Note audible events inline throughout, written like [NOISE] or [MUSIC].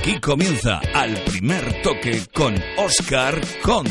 Aquí comienza al primer toque con Oscar Conde.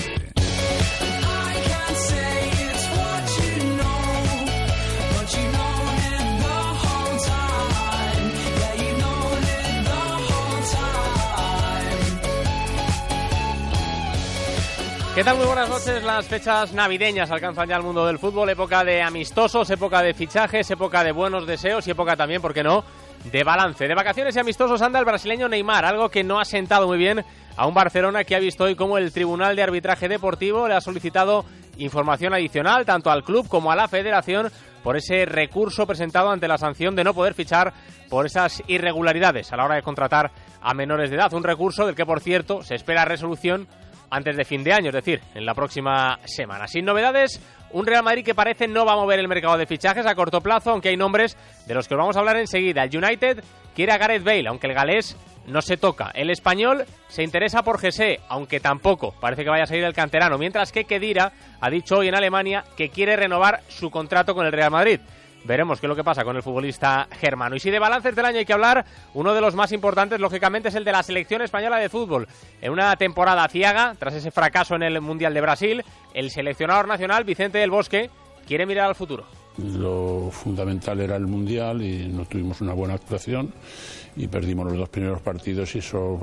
¿Qué tal? Muy buenas noches. Las fechas navideñas alcanzan ya el mundo del fútbol, época de amistosos, época de fichajes, época de buenos deseos y época también, ¿por qué no?, de balance. De vacaciones y amistosos anda el brasileño Neymar, algo que no ha sentado muy bien a un Barcelona que ha visto hoy como el Tribunal de Arbitraje Deportivo le ha solicitado información adicional tanto al club como a la federación por ese recurso presentado ante la sanción de no poder fichar por esas irregularidades a la hora de contratar a menores de edad. Un recurso del que, por cierto, se espera resolución antes de fin de año, es decir, en la próxima semana. Sin novedades, un Real Madrid que parece no va a mover el mercado de fichajes a corto plazo, aunque hay nombres de los que os vamos a hablar enseguida. El United quiere a Gareth Bale, aunque el galés no se toca. El español se interesa por Gese, aunque tampoco parece que vaya a salir el canterano, mientras que Kedira ha dicho hoy en Alemania que quiere renovar su contrato con el Real Madrid. Veremos qué es lo que pasa con el futbolista germano. Y si de balances del año hay que hablar, uno de los más importantes, lógicamente, es el de la selección española de fútbol. En una temporada ciaga, tras ese fracaso en el Mundial de Brasil, el seleccionador nacional, Vicente del Bosque, quiere mirar al futuro. Lo fundamental era el Mundial y no tuvimos una buena actuación y perdimos los dos primeros partidos y eso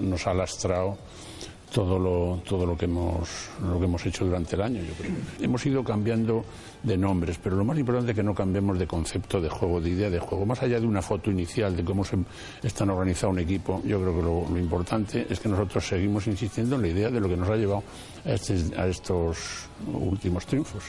nos ha lastrado todo lo, todo lo que hemos lo que hemos hecho durante el año, yo creo. Hemos ido cambiando de nombres, pero lo más importante es que no cambiemos de concepto de juego, de idea de juego. Más allá de una foto inicial de cómo se están organizado un equipo, yo creo que lo, lo importante es que nosotros seguimos insistiendo en la idea de lo que nos ha llevado a, este, a estos últimos triunfos.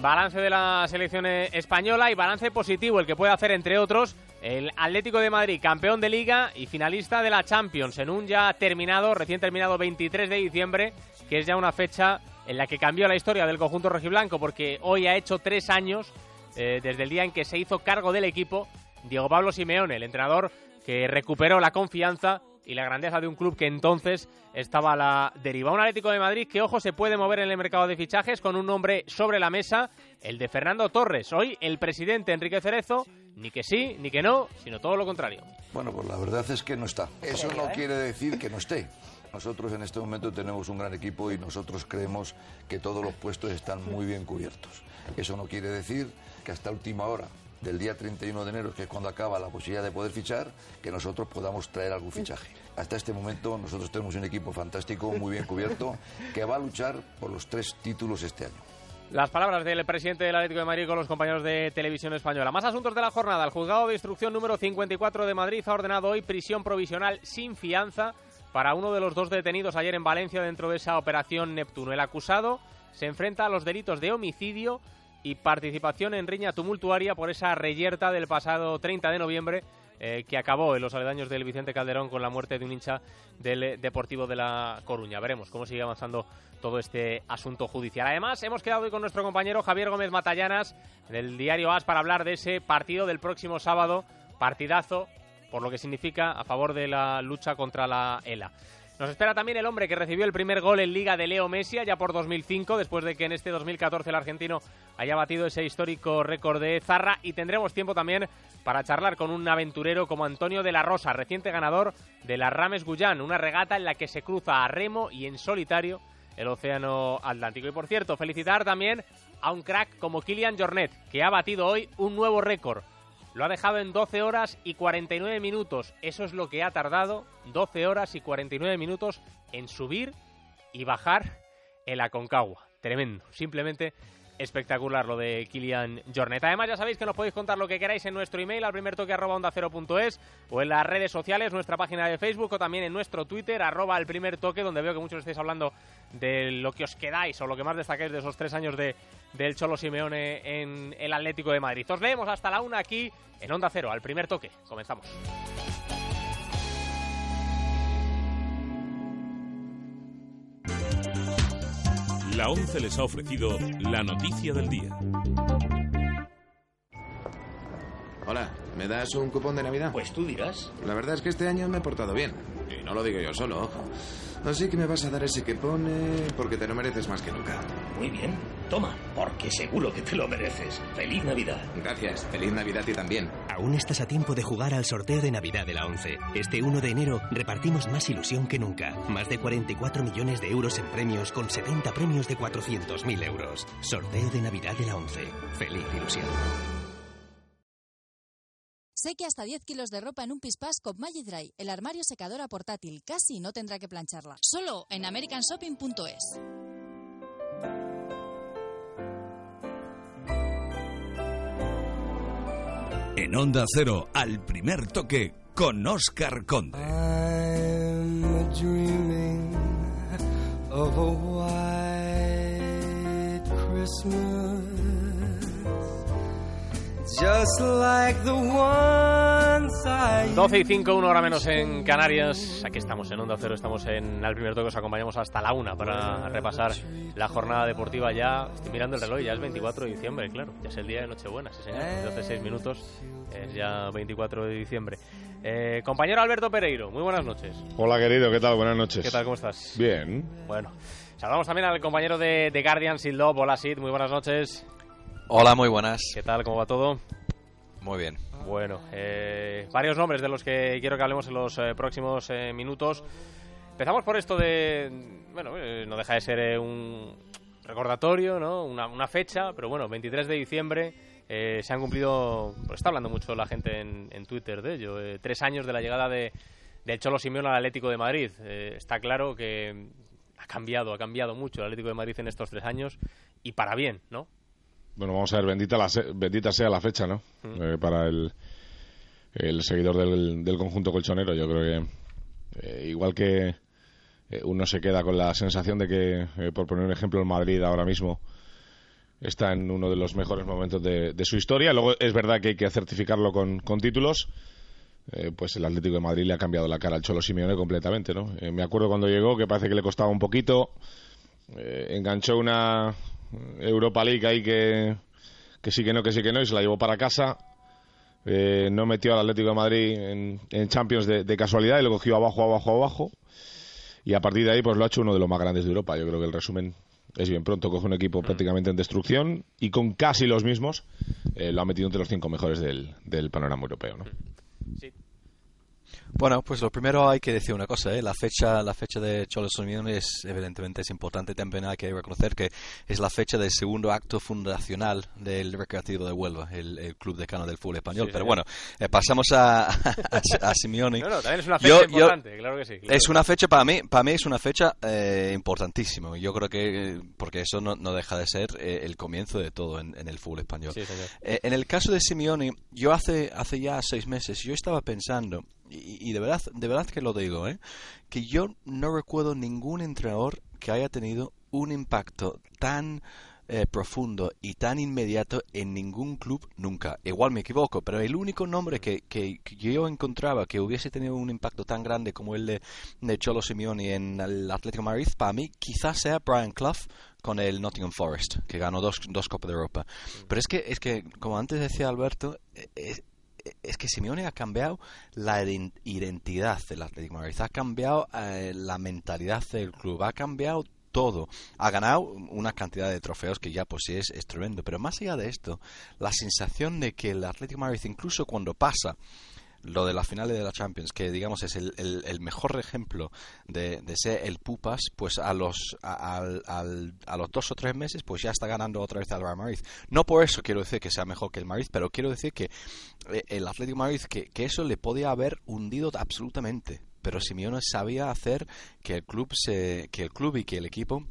Balance de la selección española y balance positivo, el que puede hacer, entre otros, el Atlético de Madrid, campeón de liga y finalista de la Champions, en un ya terminado, recién terminado 23 de diciembre, que es ya una fecha en la que cambió la historia del conjunto rojiblanco, porque hoy ha hecho tres años eh, desde el día en que se hizo cargo del equipo Diego Pablo Simeone, el entrenador que recuperó la confianza y la grandeza de un club que entonces estaba a la deriva. Un Atlético de Madrid que, ojo, se puede mover en el mercado de fichajes con un nombre sobre la mesa, el de Fernando Torres. Hoy el presidente Enrique Cerezo, ni que sí, ni que no, sino todo lo contrario. Bueno, pues la verdad es que no está. Eso no quiere decir que no esté. Nosotros en este momento tenemos un gran equipo y nosotros creemos que todos los puestos están muy bien cubiertos. Eso no quiere decir que hasta última hora del día 31 de enero, que es cuando acaba la posibilidad de poder fichar, que nosotros podamos traer algún fichaje. Hasta este momento nosotros tenemos un equipo fantástico, muy bien cubierto, [LAUGHS] que va a luchar por los tres títulos este año. Las palabras del presidente del Atlético de Madrid con los compañeros de Televisión Española. Más asuntos de la jornada. El juzgado de instrucción número 54 de Madrid ha ordenado hoy prisión provisional sin fianza para uno de los dos detenidos ayer en Valencia dentro de esa operación Neptuno. El acusado se enfrenta a los delitos de homicidio y participación en riña tumultuaria por esa reyerta del pasado 30 de noviembre eh, que acabó en los aledaños del Vicente Calderón con la muerte de un hincha del eh, Deportivo de La Coruña. Veremos cómo sigue avanzando todo este asunto judicial. Además, hemos quedado hoy con nuestro compañero Javier Gómez Matallanas del diario AS para hablar de ese partido del próximo sábado, partidazo, por lo que significa a favor de la lucha contra la ELA. Nos espera también el hombre que recibió el primer gol en Liga de Leo Messi ya por 2005, después de que en este 2014 el argentino haya batido ese histórico récord de Zarra. Y tendremos tiempo también para charlar con un aventurero como Antonio de la Rosa, reciente ganador de la Rames Guyán, una regata en la que se cruza a remo y en solitario el Océano Atlántico. Y por cierto, felicitar también a un crack como Kilian Jornet, que ha batido hoy un nuevo récord. Lo ha dejado en 12 horas y 49 minutos. Eso es lo que ha tardado 12 horas y 49 minutos en subir y bajar el Aconcagua. Tremendo. Simplemente espectacular lo de Kilian Jornet. Además, ya sabéis que nos podéis contar lo que queráis en nuestro email al primer toque cero punto es, o en las redes sociales, nuestra página de Facebook o también en nuestro Twitter arroba el primer toque, donde veo que muchos estáis hablando de lo que os quedáis o lo que más destacáis de esos tres años de, del Cholo Simeone en el Atlético de Madrid. Os leemos hasta la una aquí en Onda Cero, al primer toque. Comenzamos. La 11 les ha ofrecido la noticia del día. Hola, ¿me das un cupón de Navidad? Pues tú dirás. La verdad es que este año me he portado bien. Y no lo digo yo solo, ojo. Así que me vas a dar ese que pone porque te lo mereces más que nunca. Muy bien. Toma, porque seguro que te lo mereces. Feliz Navidad. Gracias. Feliz Navidad ti también. Aún estás a tiempo de jugar al sorteo de Navidad de la 11. Este 1 de enero repartimos más ilusión que nunca. Más de 44 millones de euros en premios con 70 premios de 400.000 euros. Sorteo de Navidad de la 11. Feliz ilusión. Sé que hasta 10 kilos de ropa en un pispás con Magic Dry, el armario secadora portátil. Casi no tendrá que plancharla. Solo en americanshopping.es. En Onda Cero, al primer toque, con Oscar Conde. I'm dreaming of a white Christmas, 12 y 5, una hora menos en Canarias. Aquí estamos en Onda Cero, estamos en el primer toque. Os acompañamos hasta la una para repasar la jornada deportiva. Ya estoy mirando el reloj, ya es 24 de diciembre, claro. Ya es el día de Nochebuena, sí, señor. Desde hace 6 minutos es ya 24 de diciembre. Eh, compañero Alberto Pereiro, muy buenas noches. Hola querido, ¿qué tal? Buenas noches. ¿Qué tal? ¿Cómo estás? Bien. Bueno, saludamos también al compañero de, de Guardian, Sid Love. Hola, Sid, muy buenas noches. Hola, muy buenas. ¿Qué tal? ¿Cómo va todo? Muy bien. Bueno, eh, varios nombres de los que quiero que hablemos en los eh, próximos eh, minutos. Empezamos por esto de. Bueno, eh, no deja de ser un recordatorio, ¿no? Una, una fecha, pero bueno, 23 de diciembre. eh, se han cumplido, pues está hablando mucho la gente en, en Twitter de ello, tres años de la llegada de, del Cholo Simeone al Atlético de Madrid. Está claro que ha cambiado, ha cambiado mucho el Atlético de Madrid en estos tres años y para bien, ¿no? Bueno, vamos a ver, bendita, la se- bendita sea la fecha, ¿no? Mm. Eh, para el, el seguidor del, del conjunto colchonero. Yo creo que, eh, igual que eh, uno se queda con la sensación de que, eh, por poner un ejemplo, el Madrid ahora mismo está en uno de los mejores momentos de, de su historia. Luego es verdad que hay que certificarlo con, con títulos. Eh, pues el Atlético de Madrid le ha cambiado la cara al Cholo Simeone completamente, ¿no? Eh, me acuerdo cuando llegó que parece que le costaba un poquito. Eh, enganchó una Europa League ahí que, que sí que no, que sí que no, y se la llevó para casa. Eh, no metió al Atlético de Madrid en, en Champions de, de casualidad y lo cogió abajo, abajo, abajo. Y a partir de ahí, pues lo ha hecho uno de los más grandes de Europa. Yo creo que el resumen es bien pronto. Coge un equipo prácticamente en destrucción y con casi los mismos eh, lo ha metido entre los cinco mejores del, del panorama europeo. ¿no? Bueno, pues lo primero hay que decir una cosa, ¿eh? la fecha, la fecha de Cholo Simeone es evidentemente es importante. También hay que reconocer que es la fecha del segundo acto fundacional del Recreativo de Huelva, el, el club decano del fútbol español. Sí, Pero bueno, eh, pasamos a, a, a Simeone. No, no, también es una fecha Yo- yo- importante, claro que sí. claro Es una fecha para mí, para mí es una fecha eh, importantísima. Yo creo que porque eso no, no deja de ser eh, el comienzo de todo en, en el fútbol español. Sí, señor. Eh, en el caso de Simeone, yo hace hace ya seis meses yo estaba pensando y, y de verdad de verdad que lo digo, ¿eh? que yo no recuerdo ningún entrenador que haya tenido un impacto tan eh, profundo y tan inmediato en ningún club nunca. Igual me equivoco, pero el único nombre que, que, que yo encontraba que hubiese tenido un impacto tan grande como el de, de Cholo Simeone en el Atlético de Madrid, para mí quizás sea Brian Clough con el Nottingham Forest, que ganó dos, dos Copas de Europa. Pero es que, es que, como antes decía Alberto, es, es que Simeone ha cambiado la ident- identidad del Atlético Madrid, ha cambiado eh, la mentalidad del club, ha cambiado todo. Ha ganado una cantidad de trofeos que ya pues sí es, tremendo. Pero más allá de esto, la sensación de que el Atlético Madrid, incluso cuando pasa lo de la final de la Champions, que digamos es el, el- mejor ejemplo de, de ser el pupas, pues a los a, al- a los dos o tres meses, pues ya está ganando otra vez al Real Madrid. No por eso quiero decir que sea mejor que el Madrid, pero quiero decir que eh, el Atlético Madrid, que, que eso le podía haber hundido absolutamente. Pero Simeone sabía hacer que el club se, que el club y que el equipo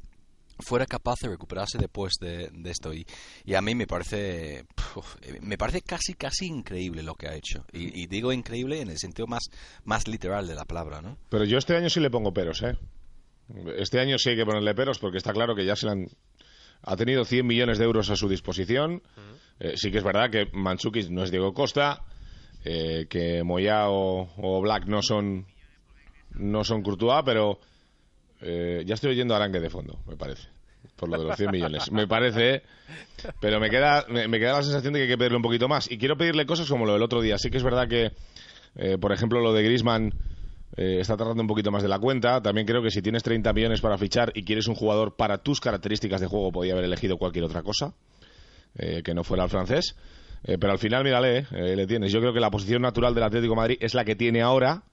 fuera capaz de recuperarse después de, de esto y, y a mí me parece puf, eh, me parece casi casi increíble lo que ha hecho y, y digo increíble en el sentido más más literal de la palabra no Pero yo este año sí le pongo peros, ¿eh? Este año sí hay que ponerle peros porque está claro que ya se le han... Ha tenido 100 millones de euros a su disposición. Eh, sí que es verdad que Manchukic no es Diego Costa, eh, que Moya o, o Black no son no son Courtois, pero eh, ya estoy oyendo arangue de fondo, me parece, por lo de los 100 millones. Me parece, pero me queda, me, queda la sensación de que hay que pedirle un poquito más. Y quiero pedirle cosas como lo del otro día. Sí que es verdad que, eh, por ejemplo, lo de Griezmann eh, está tardando un poquito más de la cuenta. También creo que si tienes 30 millones para fichar y quieres un jugador para tus características de juego, podía haber elegido cualquier otra cosa eh, que no fuera el francés. Eh, pero al final, mírale, le tienes. Yo creo que la posición natural del Atlético Madrid es la que tiene ahora.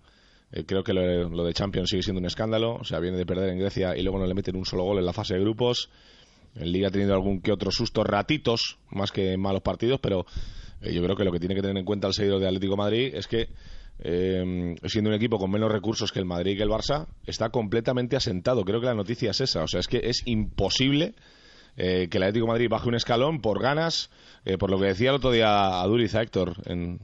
Eh, creo que lo, lo de Champions sigue siendo un escándalo. O sea, viene de perder en Grecia y luego no le meten un solo gol en la fase de grupos. En Liga ha tenido algún que otro susto, ratitos, más que malos partidos, pero eh, yo creo que lo que tiene que tener en cuenta el seguidor de Atlético Madrid es que, eh, siendo un equipo con menos recursos que el Madrid y que el Barça, está completamente asentado. Creo que la noticia es esa. O sea, es que es imposible eh, que el Atlético Madrid baje un escalón por ganas, eh, por lo que decía el otro día a Duriz a Héctor en,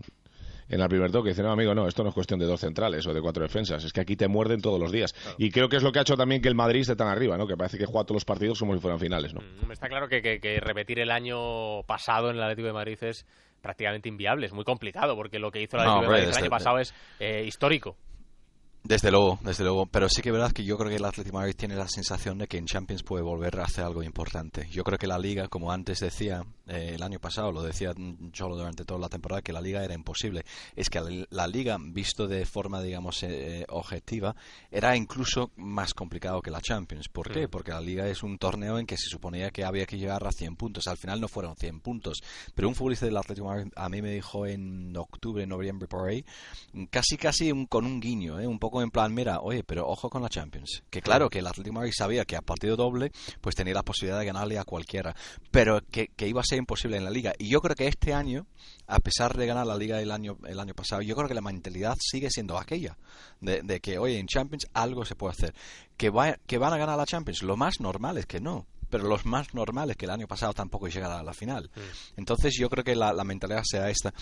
en el primer toque. Dice, no, amigo, no, esto no es cuestión de dos centrales o de cuatro defensas, es que aquí te muerden todos los días. Y creo que es lo que ha hecho también que el Madrid esté tan arriba, ¿no? Que parece que juega todos los partidos como si fueran finales, ¿no? Mm, Está claro que, que- que repetir el año pasado en el Atlético de Madrid es prácticamente inviable, es muy complicado, porque lo que hizo el No, de Madrid el desde- año pasado es eh, histórico. Desde luego, desde luego. Pero sí que es verdad que yo creo que el Atlético de Madrid tiene la sensación de que en Champions puede volver a hacer algo importante. Yo creo que la Liga, como antes decía eh, el año pasado, lo decía Cholo durante toda la temporada, que la Liga era imposible. Es que la, la Liga, visto de forma, digamos, eh, eh, objetiva, era incluso más complicado que la Champions. ¿Por qué? Mm. Porque la Liga es un torneo en que se suponía que había que llegar a 100 puntos. Al final no fueron 100 puntos. Pero un futbolista del Atlético a mí me dijo en octubre, noviembre, por ahí, casi casi un- con un guiño, ¿eh? un poco en plan, mira, oye, pero ojo con la Champions. Que claro, que el Atlético Madrid sabía que a partido doble, pues tenía la posibilidad de ganarle a cualquiera, pero que, que iba a ser imposible en la Liga. Y yo creo que este año, a pesar de ganar la Liga el año, el año pasado, yo creo que la mentalidad sigue siendo aquella, de, de que, oye, en Champions algo se puede hacer. Que, va- que van a ganar la Champions, lo más normal es que no. Pero los más normales que el año pasado tampoco llegar a la final. Entonces yo creo que la, la mentalidad sea esta.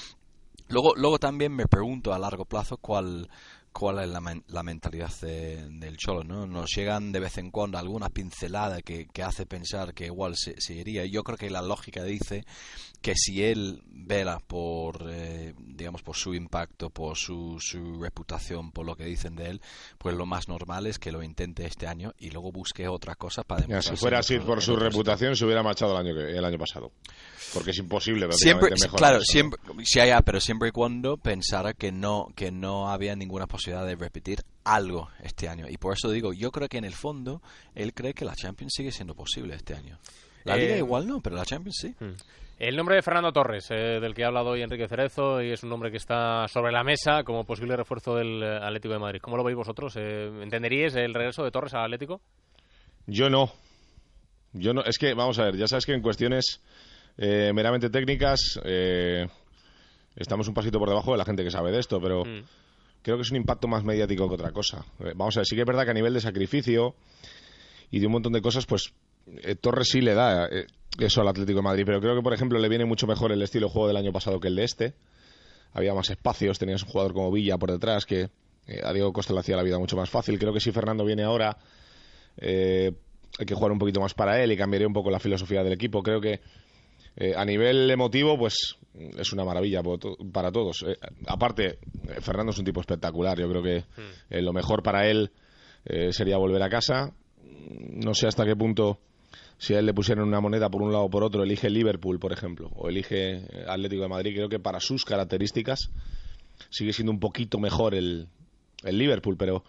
Luego, luego también me pregunto a largo plazo cuál, cuál es la, men- la mentalidad de- del Cholo, ¿no? Nos llegan de vez en cuando alguna pincelada que, que hace pensar que igual se, se iría. Yo creo que la lógica dice que si él vela por, eh, digamos, por su impacto, por su, su reputación, por lo que dicen de él, pues lo más normal es que lo intente este año y luego busque otra cosa para demostrar. si fuera así por su reputación, se hubiera marchado el año, que- el año pasado. Porque es imposible siempre mejorar claro eso, ¿no? siempre sí haya, pero siempre y cuando pensara que no que no había ninguna posibilidad de repetir algo este año y por eso digo yo creo que en el fondo él cree que la Champions sigue siendo posible este año la Eh, Liga igual no pero la Champions sí El nombre de Fernando Torres, eh, del que ha hablado hoy Enrique Cerezo, y es un nombre que está sobre la mesa como posible refuerzo del eh, Atlético de Madrid. ¿Cómo lo veis vosotros? Eh, ¿Entenderíais el regreso de Torres al Atlético? Yo no. Yo no. Es que, vamos a ver, ya sabes que en cuestiones eh, meramente técnicas eh, estamos un pasito por debajo de la gente que sabe de esto, pero Mm. Creo que es un impacto más mediático que otra cosa. Eh, vamos a ver, sí que es verdad que a nivel de sacrificio y de un montón de cosas, pues eh, Torres sí le da eh, eso al Atlético de Madrid, pero creo que, por ejemplo, le viene mucho mejor el estilo de juego del año pasado que el de este. Había más espacios, tenías un jugador como Villa por detrás que eh, a Diego Costa le hacía la vida mucho más fácil. Creo que si Fernando viene ahora, hay que jugar un poquito más para él y cambiaría un poco la filosofía del equipo. Creo que eh, a nivel emotivo, pues es una maravilla para todos. Eh, aparte, eh, Fernando es un tipo espectacular. Yo creo que eh, lo mejor para él sería volver a casa. No sé hasta qué punto, si a él le pusieran una moneda por un lado o por otro, elige Liverpool, por ejemplo, o elige Atlético de Madrid. Creo que para sus características sigue siendo un poquito mejor el, el Liverpool, pero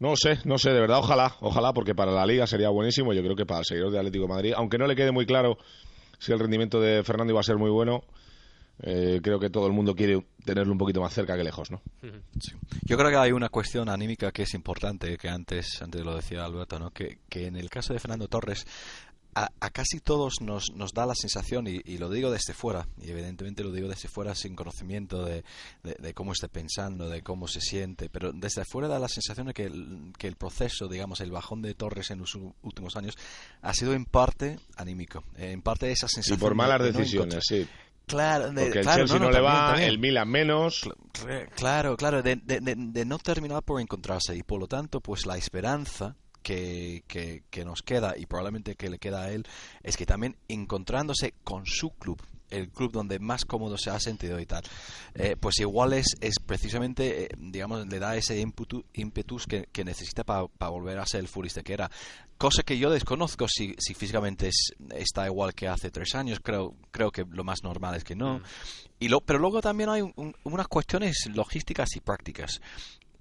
no sé, no sé, de verdad, ojalá, ojalá, porque para la liga sería buenísimo. Yo creo que para el seguidor de Atlético de Madrid, aunque no le quede muy claro si el rendimiento de Fernando iba a ser muy bueno, eh, creo que todo el mundo quiere tenerlo un poquito más cerca que lejos, ¿no? Yo creo que hay una cuestión anímica que es importante, que antes, antes lo decía Alberto, ¿no? que, que en el caso de Fernando Torres, a, a casi todos nos, nos da la sensación, y, y lo digo desde fuera, y evidentemente lo digo desde fuera sin conocimiento de, de- de cómo esté pensando, de cómo se siente, pero desde fuera da la sensación de que el, que el proceso, digamos, el bajón de Torres en los últimos años ha sido en parte anímico, en parte esa Y sensación. por de- malas de decisiones, sí. Claro, de- Porque el claro, Chelsea no, no, le va, también. el Milan menos. Claro, claro, de, de- de- de no terminar por encontrarse y por lo tanto, pues la esperanza que, que, que nos queda y probablemente que le queda a él es que también encontrándose con su club, el club donde más cómodo se ha sentido y tal, eh, pues igual es, es precisamente, eh, digamos, le da ese ímpetu- ímpetus que, que necesita para volver a ser el futbolista que era. Cosa que yo desconozco si, si físicamente es- está igual que hace tres años, creo, creo que lo más normal es que no. Y lo, pero luego también hay un- un- unas cuestiones logísticas y prácticas.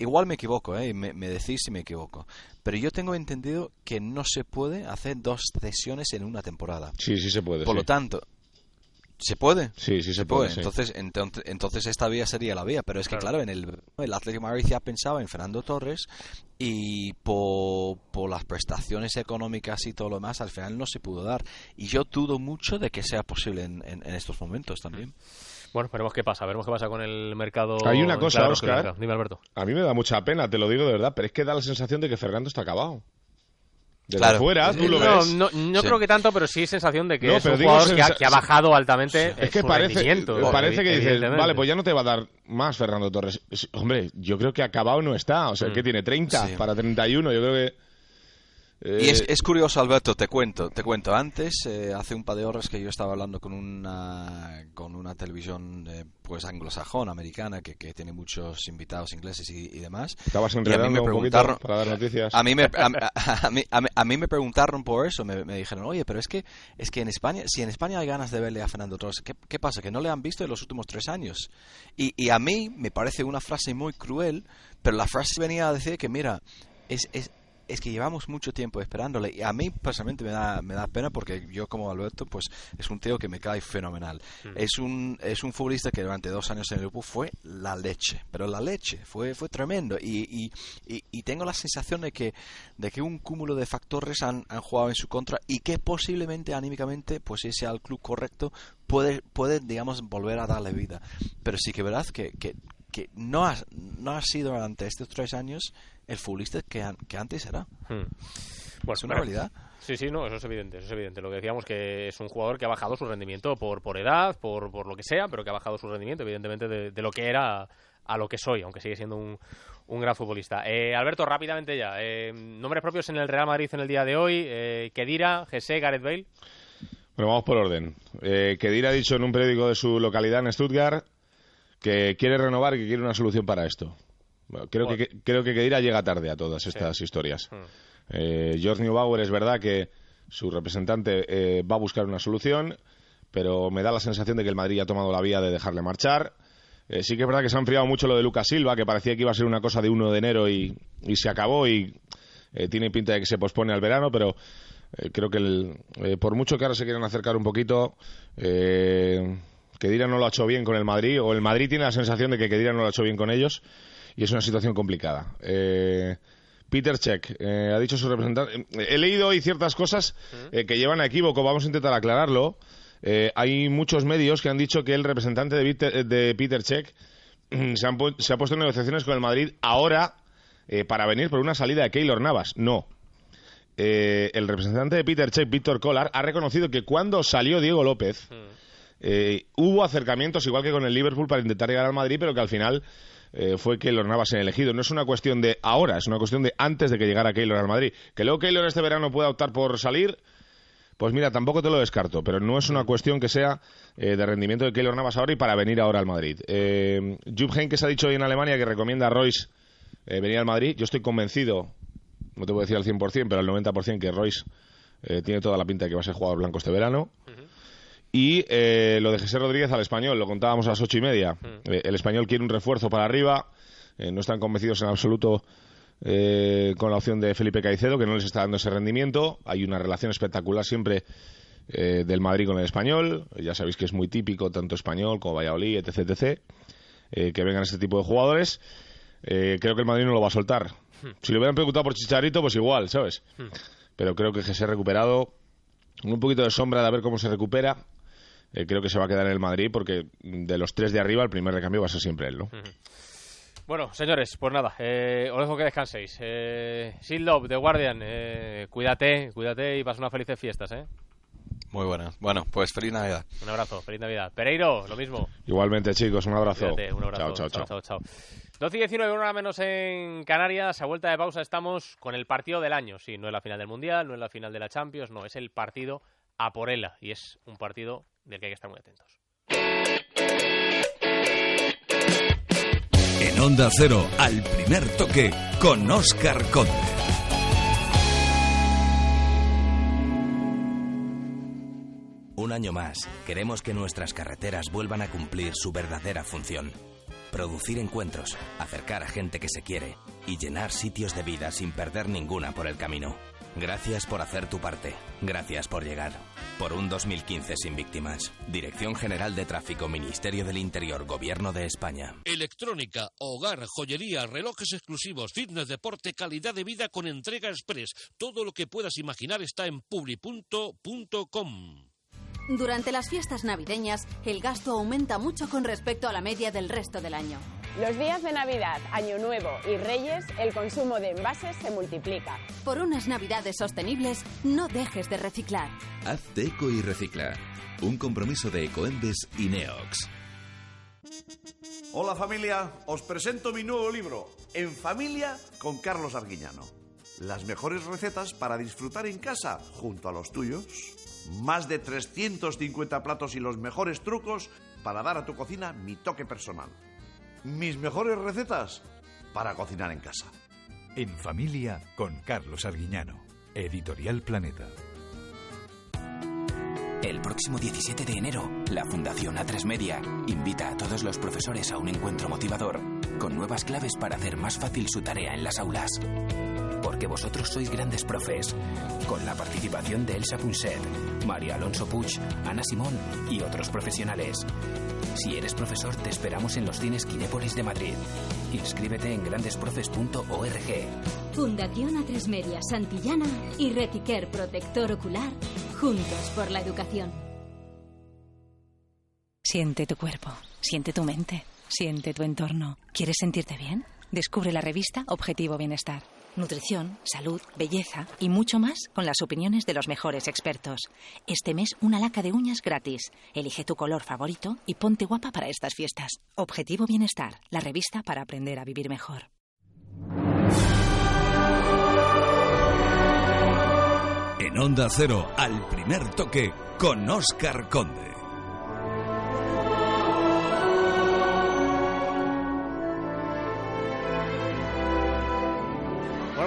Igual me equivoco, ¿eh? Me, me decís si me equivoco. Pero yo tengo entendido que no se puede hacer dos cesiones en una temporada. Sí, sí se puede. Por sí. lo tanto, ¿se puede? Sí, sí se puede, sí. Entonces, entonces, entonces esta vía sería la vía. Pero es que, claro, en el, el Atlético de Madrid ya pensaba en Fernando Torres y por, por las prestaciones económicas y todo lo demás, al final no se pudo dar. Y yo dudo mucho de que sea posible en, en- en estos momentos también. Bueno, veremos qué pasa, veremos qué pasa con el mercado. Hay una cosa, Claro, Oscar. claro. Dime, Alberto. A mí me da mucha pena, te lo digo de verdad, pero es que da la sensación de que Fernando está acabado. Desde Claro. fuera, tú lo no, ves. no, no Sí. creo que tanto, pero sí sensación de que No, es un jugador que ha, que ha bajado altamente Es que su parece, rendimiento, parece que dices, vale, pues ya no te va a dar más Fernando Torres. Es- Hombre, yo creo que acabado no está. O sea, Mm. que tiene 30 Sí. para 31. Yo creo que. Y es, eh, es curioso, Alberto, te cuento, te cuento. Antes, eh, hace un par de horas que yo estaba hablando con una, con una televisión eh, pues anglosajona, americana, que, que tiene muchos invitados ingleses y, y demás. Estabas y a mí enredando me un poquito preguntaron, para dar noticias. a mí me, a, a- a mí, a mí- a mí me preguntaron por eso, me, me dijeron, oye, pero es que es que en España, si en España hay ganas de verle a Fernando Torres, ¿qué, qué pasa? Que no le han visto en los últimos tres años. Y, y a mí me parece una frase muy cruel, pero la frase venía a decir que, mira, es, es, es que llevamos mucho tiempo esperándole y a mí personalmente me da, me da pena porque yo como Alberto pues es un tío que me cae fenomenal. Es un es un futbolista que durante dos años en el Liverpool fue la leche pero la leche fue fue tremendo. Y, y, y- y tengo la sensación de que de que un cúmulo de factores han, han jugado en su contra y que posiblemente anímicamente pues ese al club correcto puede puede digamos volver a darle vida. Pero sí que verdad que, que que no ha, no ha sido durante estos tres años el futbolista que, an- que antes era. Hmm. Bueno, es una realidad. Sí, sí, no, eso es evidente, eso es evidente. Lo que decíamos que es un jugador que ha bajado su rendimiento por, por edad, por, por lo que sea, pero que ha bajado su rendimiento, evidentemente, de, de lo que era a lo que soy, aunque sigue siendo un, un gran futbolista. Eh, Alberto, rápidamente ya. eh, nombres propios en el Real Madrid en el día de hoy. Eh, Kedira, Jesse, Gareth Bale. Bueno, vamos por orden. Eh, Kedira ha dicho en un periódico de su localidad en Stuttgart que quiere renovar y que quiere una solución para esto. Bueno, creo, Bueno. que, creo que Kedira llega tarde a todas estas historias. Eh, George Neubauer es verdad que su representante eh, va a buscar una solución, pero me da la sensación de que el Madrid ha tomado la vía de dejarle marchar. Eh, sí que es verdad que se ha enfriado mucho lo de Lucas Silva, que parecía que iba a ser una cosa de 1 de enero y, y se acabó y eh, tiene pinta de que se pospone al verano, pero eh, creo que el- por mucho que ahora se quieran acercar un poquito, eh, Kedira no lo ha hecho bien con el Madrid, o el Madrid tiene la sensación de que Kedira no lo ha hecho bien con ellos, y es una situación complicada. Eh, Peter Check eh, ha dicho su representante. eh, He leído hoy ciertas cosas eh, que llevan a equívoco, vamos a intentar aclararlo. Eh, hay muchos medios que han dicho que el representante de Peter, de Peter Check [CLEARS THROAT] se, han pu- se ha puesto en negociaciones con el Madrid ahora eh, para venir por una salida de Keylor Navas. No. Eh, el representante de Peter Check, Víctor Collar, ha reconocido que cuando salió Diego López eh, hubo acercamientos, igual que con el Liverpool, para intentar llegar al Madrid, pero que al final eh, fue Keylor Navas el elegido. No es una cuestión de ahora, es una cuestión de antes de que llegara Keylor al Madrid. Que luego Keylor este verano pueda optar por salir, pues mira, tampoco te lo descarto, pero no es una cuestión que sea eh, de rendimiento de Keylor Navas ahora y para venir ahora al Madrid. Eh, Jupp Heynckes ha dicho hoy en Alemania que recomienda a Royce eh, venir al Madrid. Yo estoy convencido, no te a decir al 100%, pero al 90% que Royce eh, tiene toda la pinta de que va a ser jugador blanco este verano. Y eh, lo de José Rodríguez al español, lo contábamos a las ocho y media. Eh, el español quiere un refuerzo para arriba, eh, no están convencidos en absoluto eh, con la opción de Felipe Caicedo, que no les está dando ese rendimiento. Hay una relación espectacular siempre eh, del Madrid con el español. Ya sabéis que es muy típico, tanto español como Valladolid, etc. etc. eh, que vengan este tipo de jugadores. Eh, creo que el Madrid no lo va a soltar. Si le hubieran preguntado por Chicharito, pues igual, ¿sabes? Pero creo que ha recuperado un poquito de sombra de a ver cómo se recupera. Eh, creo que se va a quedar en el Madrid porque de los tres de arriba el primer recambio va a ser siempre él, ¿no? Bueno, señores, pues nada, eh, os dejo que descanséis. Eh, Shield Love, The Guardian, eh, cuídate, cuídate y pasa unas felices fiestas, ¿eh? Muy buena. Bueno, pues feliz Navidad. Un abrazo, feliz Navidad. Pereiro, lo mismo. Igualmente, chicos, un abrazo. Cuídate, un abrazo. Chao, chao, chao, chao. chao. 12 y 19, una hora menos en Canarias. A vuelta de pausa estamos con el partido del año. Sí, no es la final del Mundial, no es la final de la Champions, no, es el partido a por ella. Y es un partido del que hay que estar muy atentos. En Onda Cero, al primer toque, con Oscar Conde. Un año más, queremos que nuestras carreteras vuelvan a cumplir su verdadera función. producir encuentros, acercar a gente que se quiere y llenar sitios de vida sin perder ninguna por el camino. Gracias por hacer tu parte. Gracias por llegar. Por un 2015 sin víctimas. Dirección General de Tráfico, Ministerio del Interior, Gobierno de España. Electrónica, hogar, joyería, relojes exclusivos, fitness, deporte, calidad de vida con entrega express. Todo lo que puedas imaginar está en publi.com. Durante las fiestas navideñas, el gasto aumenta mucho con respecto a la media del resto del año. Los días de Navidad, Año Nuevo y Reyes, el consumo de envases se multiplica. Por unas Navidades sostenibles, no dejes de reciclar. Hazte eco y recicla. Un compromiso de Ecoembes y Neox. Hola familia, os presento mi nuevo libro, En familia con Carlos Arguiñano. Las mejores recetas para disfrutar en casa junto a los tuyos. Más de 350 platos y los mejores trucos para dar a tu cocina mi toque personal. Mis mejores recetas para cocinar en casa. En familia con Carlos Arguiñano. Editorial Planeta. El próximo 17 de enero, la Fundación A3 Media invita a todos los profesores a un encuentro motivador con nuevas claves para hacer más fácil su tarea en las aulas. Porque vosotros sois grandes profes, con la participación de Elsa Punset, María Alonso Puig, Ana Simón y otros profesionales. Si eres profesor, te esperamos en los cines Kinépolis de Madrid. Inscríbete en grandesprofes.org. Fundación A3 Media Santillana y Retiquer Protector Ocular, juntos por la educación. Siente tu cuerpo, siente tu mente, siente tu entorno. ¿Quieres sentirte bien? Descubre la revista Objetivo Bienestar. Nutrición, salud, belleza y mucho más con las opiniones de los mejores expertos. Este mes una laca de uñas gratis. Elige tu color favorito y ponte guapa para estas fiestas. Objetivo Bienestar, la revista para aprender a vivir mejor. En Onda Cero, al primer toque, con Oscar Conde.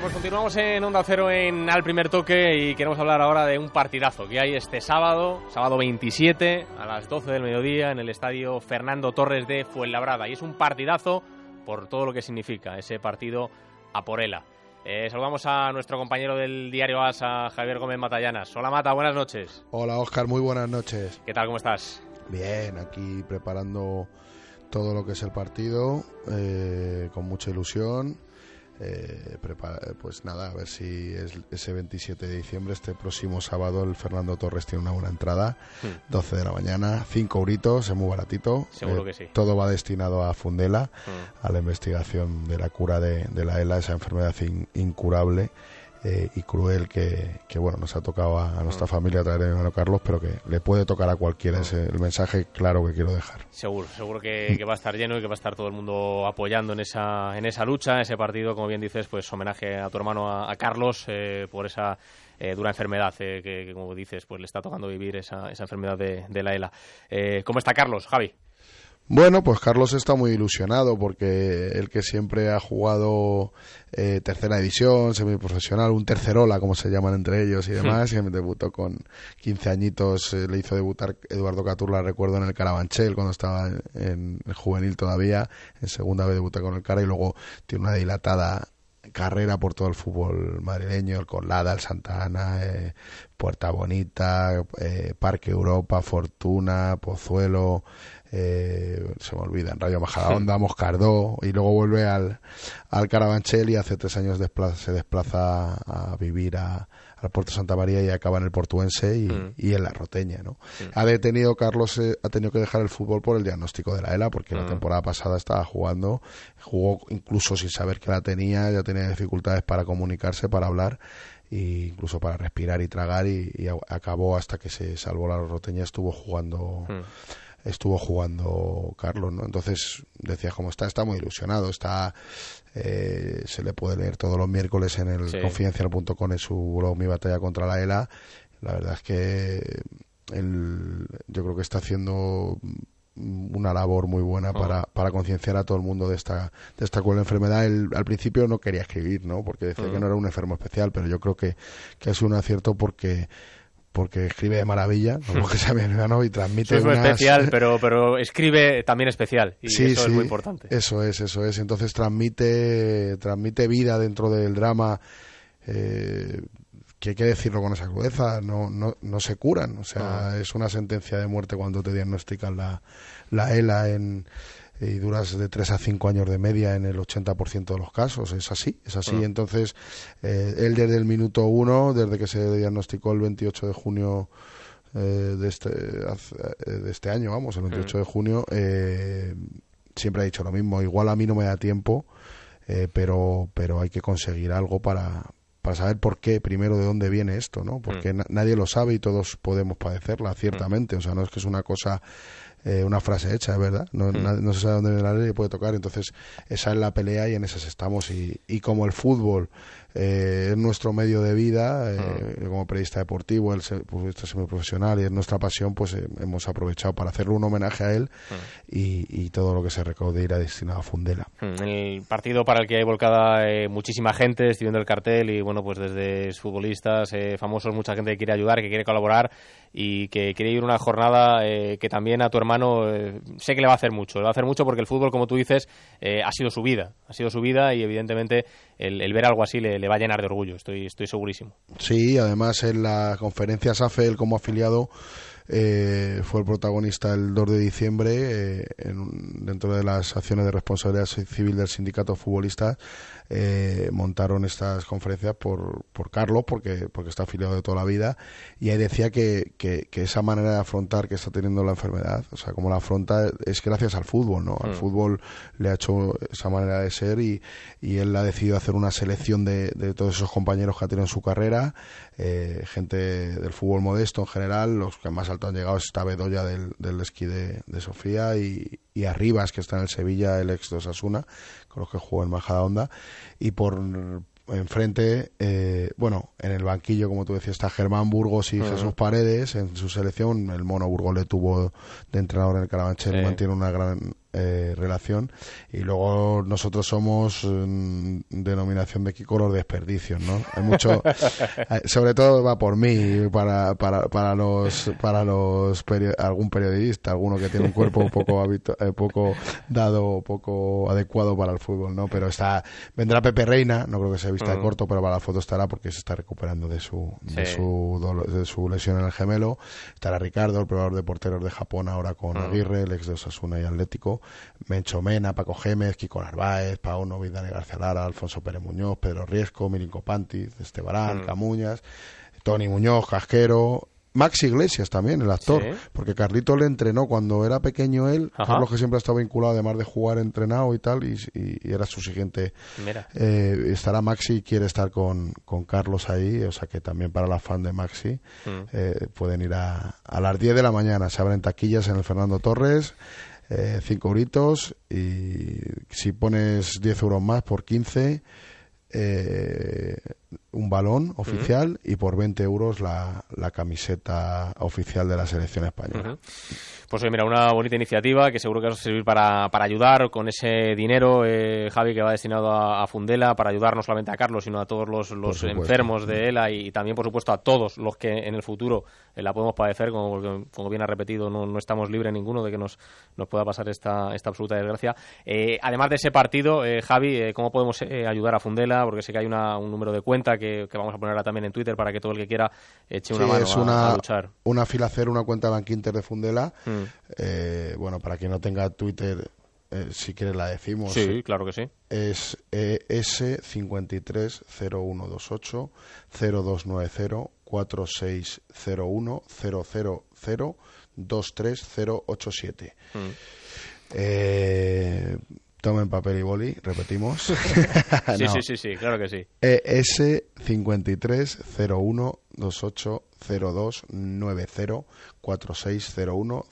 Pues continuamos en Onda Cero en Al Primer Toque y queremos hablar ahora de un partidazo que hay este sábado, sábado 27, a las 12 del mediodía, en el estadio Fernando Torres de Fuenlabrada. Y es un partidazo por todo lo que significa ese partido a Porela. Eh, saludamos a nuestro compañero del diario ASA, Javier Gómez Matallanas. Hola Mata, buenas noches. Hola Oscar, muy buenas noches. ¿Qué tal, cómo estás? Bien, aquí preparando todo lo que es el partido, eh, con mucha ilusión. Eh, prepara- pues nada, a ver si es ese 27 de diciembre, este próximo sábado, el Fernando Torres tiene una buena entrada, 12 de la mañana, 5 euritos, es muy baratito. Seguro Eh, que sí. Todo va destinado a Fundela, a la investigación de la cura de, de la ELA, esa enfermedad in- incurable eh, y cruel que, que, bueno nos ha tocado a, a nuestra familia a de mi hermano Carlos, pero que le puede tocar a cualquiera. Es el mensaje claro que quiero dejar. Seguro, seguro que, va a estar lleno y que va a estar todo el mundo apoyando en esa, en esa lucha, ese partido, como bien dices, pues homenaje a tu hermano, a, a Carlos, eh, por esa eh, dura enfermedad eh, que, que, como dices, pues le está tocando vivir esa, esa enfermedad de, de la ELA. Eh, ¿Cómo está Carlos, Javi? Bueno, pues Carlos está muy ilusionado porque él que siempre ha jugado eh, tercera división, semiprofesional, un tercerola como se llaman entre ellos y demás, que debutó con 15 añitos, eh, le hizo debutar Eduardo Caturla, recuerdo, en el Carabanchel cuando estaba en, en el juvenil todavía, en segunda vez debuta con el Cara y luego tiene una dilatada carrera por todo el fútbol madrileño, el Colada, el Santa Ana, eh, Puerta Bonita, eh, Parque Europa, Fortuna, Pozuelo, eh, se me olvidan, Rayo Majadahonda, Moscardó, y luego vuelve al, al Carabanchel y hace tres años desplaza- se desplaza a vivir a, al Puerto Santa María y acaba en el Portuense y, Mm. y en la Roteña, ¿no? Ha detenido, Carlos, eh, ha tenido que dejar el fútbol por el diagnóstico de la ELA, porque la Mm. temporada pasada estaba jugando, jugó incluso sin saber que la tenía, ya tenía dificultades para comunicarse, para hablar, e incluso para respirar y tragar, y, acabó hasta que se salvó la Roteña, estuvo jugando estuvo jugando Carlos, ¿no? Entonces decía cómo está, está muy ilusionado, está eh, se le puede leer todos los miércoles en el Sí. confidencial.com en su blog Mi batalla contra la ELA. La verdad es que él, yo creo que está haciendo una labor muy buena para, para concienciar a todo el mundo de esta de esta cruel enfermedad. Él al principio no quería escribir, ¿no? Porque decía que Mm. no era un enfermo especial, pero yo creo que, que es un acierto porque porque escribe de maravilla, [LAUGHS] como que hermano, y transmite es muy unas- especial, pero, pero escribe también especial. Y sí, eso sí, es muy importante. Eso es, eso es. Entonces transmite, transmite vida dentro del drama. eh, que hay que decirlo con esa crudeza, no, no, no se curan. O sea, es una sentencia de muerte cuando te diagnostican la, la ELA en, y duras de 3 a 5 años de media en el 80% de los casos. Es así, es así. Ah. Entonces, eh, él desde el minuto uno, desde que se diagnosticó el 28 de junio eh, de, este, eh, de este año, vamos, el 28 de junio, eh, siempre ha dicho lo mismo. Igual a mí no me da tiempo, eh, pero, pero hay que conseguir algo para, para saber por qué, primero, de dónde viene esto, ¿no? Porque na- nadie lo sabe y todos podemos padecerla, ciertamente. O sea, no es que es una cosa, eh, una frase hecha, es verdad. No, no se sabe dónde viene la ley y puede tocar. Entonces, esa es la pelea y en esas estamos. Y, y como el fútbol eh, es nuestro medio de vida, eh, como periodista deportivo, el periodista semiprofesional y es nuestra pasión, pues eh, hemos aprovechado para hacerle un homenaje a él y, y todo lo que se recaude irá destinado a Fundela. Mm, El partido para el que hay volcada eh, muchísima gente, estoy viendo el cartel y bueno, pues desde futbolistas eh, famosos, mucha gente que quiere ayudar, que quiere colaborar y que quiere ir una jornada eh, que también a tu hermano eh, sé que le va a hacer mucho, le va a hacer mucho porque el fútbol, como tú dices, eh, ha sido su vida, ha sido su vida y evidentemente el, ver algo así le, va a llenar de orgullo, estoy, estoy segurísimo. Sí, además en la conferencia SAFE, él como afiliado eh, fue el protagonista el 2 de diciembre eh, en dentro de las acciones de responsabilidad civil del sindicato futbolista eh, montaron estas conferencias por, por Carlos porque porque está afiliado de toda la vida y ahí decía que, que, que esa manera de afrontar que está teniendo la enfermedad o sea como la afronta es gracias al fútbol no al Mm. fútbol le ha hecho esa manera de ser y, y él ha decidido hacer una selección de, de todos esos compañeros que ha tenido en su carrera, eh, gente del fútbol modesto en general, los que más alto han llegado es esta Bedoya del, del esquí de, de Sofía y, y Arribas, que está en el Sevilla, el ex de Osasuna, con los que jugó en Majadahonda, y por enfrente, eh, bueno, en el banquillo, como tú decías, está Germán Burgos y. Jesús Paredes en su selección. El mono Burgos le tuvo de entrenador en el Carabanchel mantiene una gran eh, relación. Y luego nosotros somos mm, denominación de Kiko los desperdicios, ¿no? Hay mucho, [LAUGHS] eh, sobre todo va por mí, para, para, para los, para los perio- algún periodista, alguno que tiene un cuerpo poco habitu- eh, poco dado, poco adecuado para el fútbol, ¿no? Pero está, vendrá Pepe Reina, no creo que se vista de Mm. corto, pero para la foto estará porque se está recuperando de su, de su, dolo- de su lesión en el gemelo. Estará Ricardo, el probador de porteros de Japón, ahora con Mm. Aguirre, el ex de Osasuna y Atlético. Mencho Mena, Paco Gémez, Kiko Narváez, Pauno, Vidane García Lara, Alfonso Pérez Muñoz, Pedro Riesco, Mirinco Pantiz, Estebarán, Mm. Camuñas, Tony Muñoz, Casquero. Max Iglesias también, el actor, Sí. porque Carlito le entrenó cuando era pequeño él, Ajá. lo que siempre ha estado vinculado, además de jugar entrenado y tal, y, y- y era su siguiente Mira. eh, estará Maxi y quiere estar con, con Carlos ahí, o sea que también para la fan de Maxi Mm. eh, pueden ir a, a las 10 de la mañana. Se abren taquillas en el Fernando Torres, 5 euritos y si pones 10 euros más por 15, eh, un balón oficial y por 20 euros la, la camiseta oficial de la selección española. Pues oye, mira, una bonita iniciativa que seguro que va a servir para, para ayudar con ese dinero, eh, Javi, que va destinado a, a Fundela, para ayudar no solamente a Carlos, sino a todos los, los enfermos de ELA y, también, por supuesto, a todos los que en el futuro eh, la podemos padecer, como, como bien ha repetido, no, no estamos libres ninguno de que nos, nos pueda pasar esta, esta absoluta desgracia. Eh, además de ese partido, eh, Javi, ¿cómo podemos ayudar a Fundela? Porque sé que hay una- un número de cuenta que, que vamos a poner ahora también en Twitter para que todo el que quiera eche una Sí, mano es a- una, a luchar. una fila cero, una cuenta Bank Inter de Fundela. Mm. Eh, bueno, para quien no tenga Twitter, eh, si quiere la decimos. Sí, claro que sí. Es eh, S530128 0290 4601 000 23087. Mm. Eh, tomen papel y boli, repetimos. [LAUGHS] [LAUGHS] Sí, No. sí, sí, sí, claro que sí. Eh, S5301280290 4601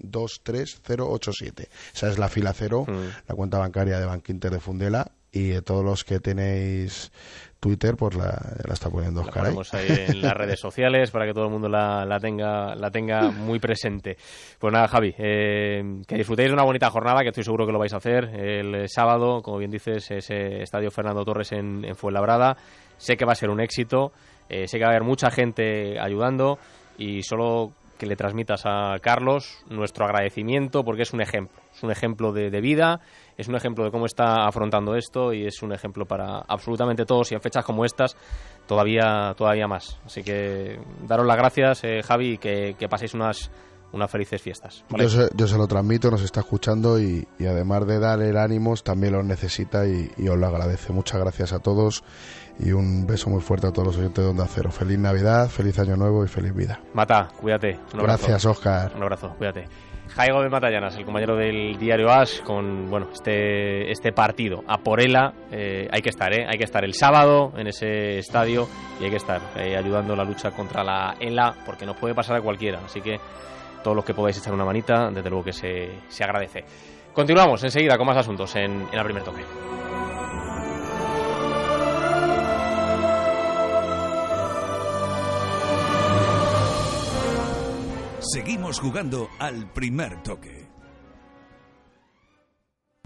23087. Esa es la fila cero, Mm. la cuenta bancaria de Bank Inter de Fundela. Y todos los que tenéis Twitter, pues la, la está poniendo La Oscar ahí. ponemos ahí en las redes sociales para que todo el mundo la, la tenga la tenga muy presente. Pues nada, Javi, eh, que disfrutéis de una bonita jornada, que estoy seguro que lo vais a hacer el sábado, como bien dices, ese Estadio Fernando Torres en, en Fuenlabrada. Sé que va a ser un éxito. Eh, sé que va a haber mucha gente ayudando y solo que le transmitas a Carlos nuestro agradecimiento porque es un ejemplo, es un ejemplo de, de vida, es un ejemplo de cómo está afrontando esto y es un ejemplo para absolutamente todos y en fechas como estas todavía, todavía más. Así que daros las gracias, eh, Javi, y que, que paséis unas, unas felices fiestas. Yo se, yo se lo transmito, nos está escuchando y, y además de dar el ánimos, también lo necesita y, y os lo agradece. Muchas gracias a todos y un beso muy fuerte a todos los oyentes de Onda Cero. Feliz Navidad, feliz Año Nuevo y feliz vida. Mata, cuídate. Un abrazo. Gracias, Oscar. Un abrazo, cuídate. Jaigo de Matallanas, el compañero del diario As, con bueno este, este partido a Porela. Eh, hay que estar, ¿eh? hay que estar el sábado en ese estadio y hay que estar eh, ayudando la lucha contra la ELA, porque nos puede pasar a cualquiera. Así que todos los que podáis echar una manita, desde luego que se, se agradece. Continuamos enseguida con más asuntos en, en la primer toque. Seguimos jugando al primer toque.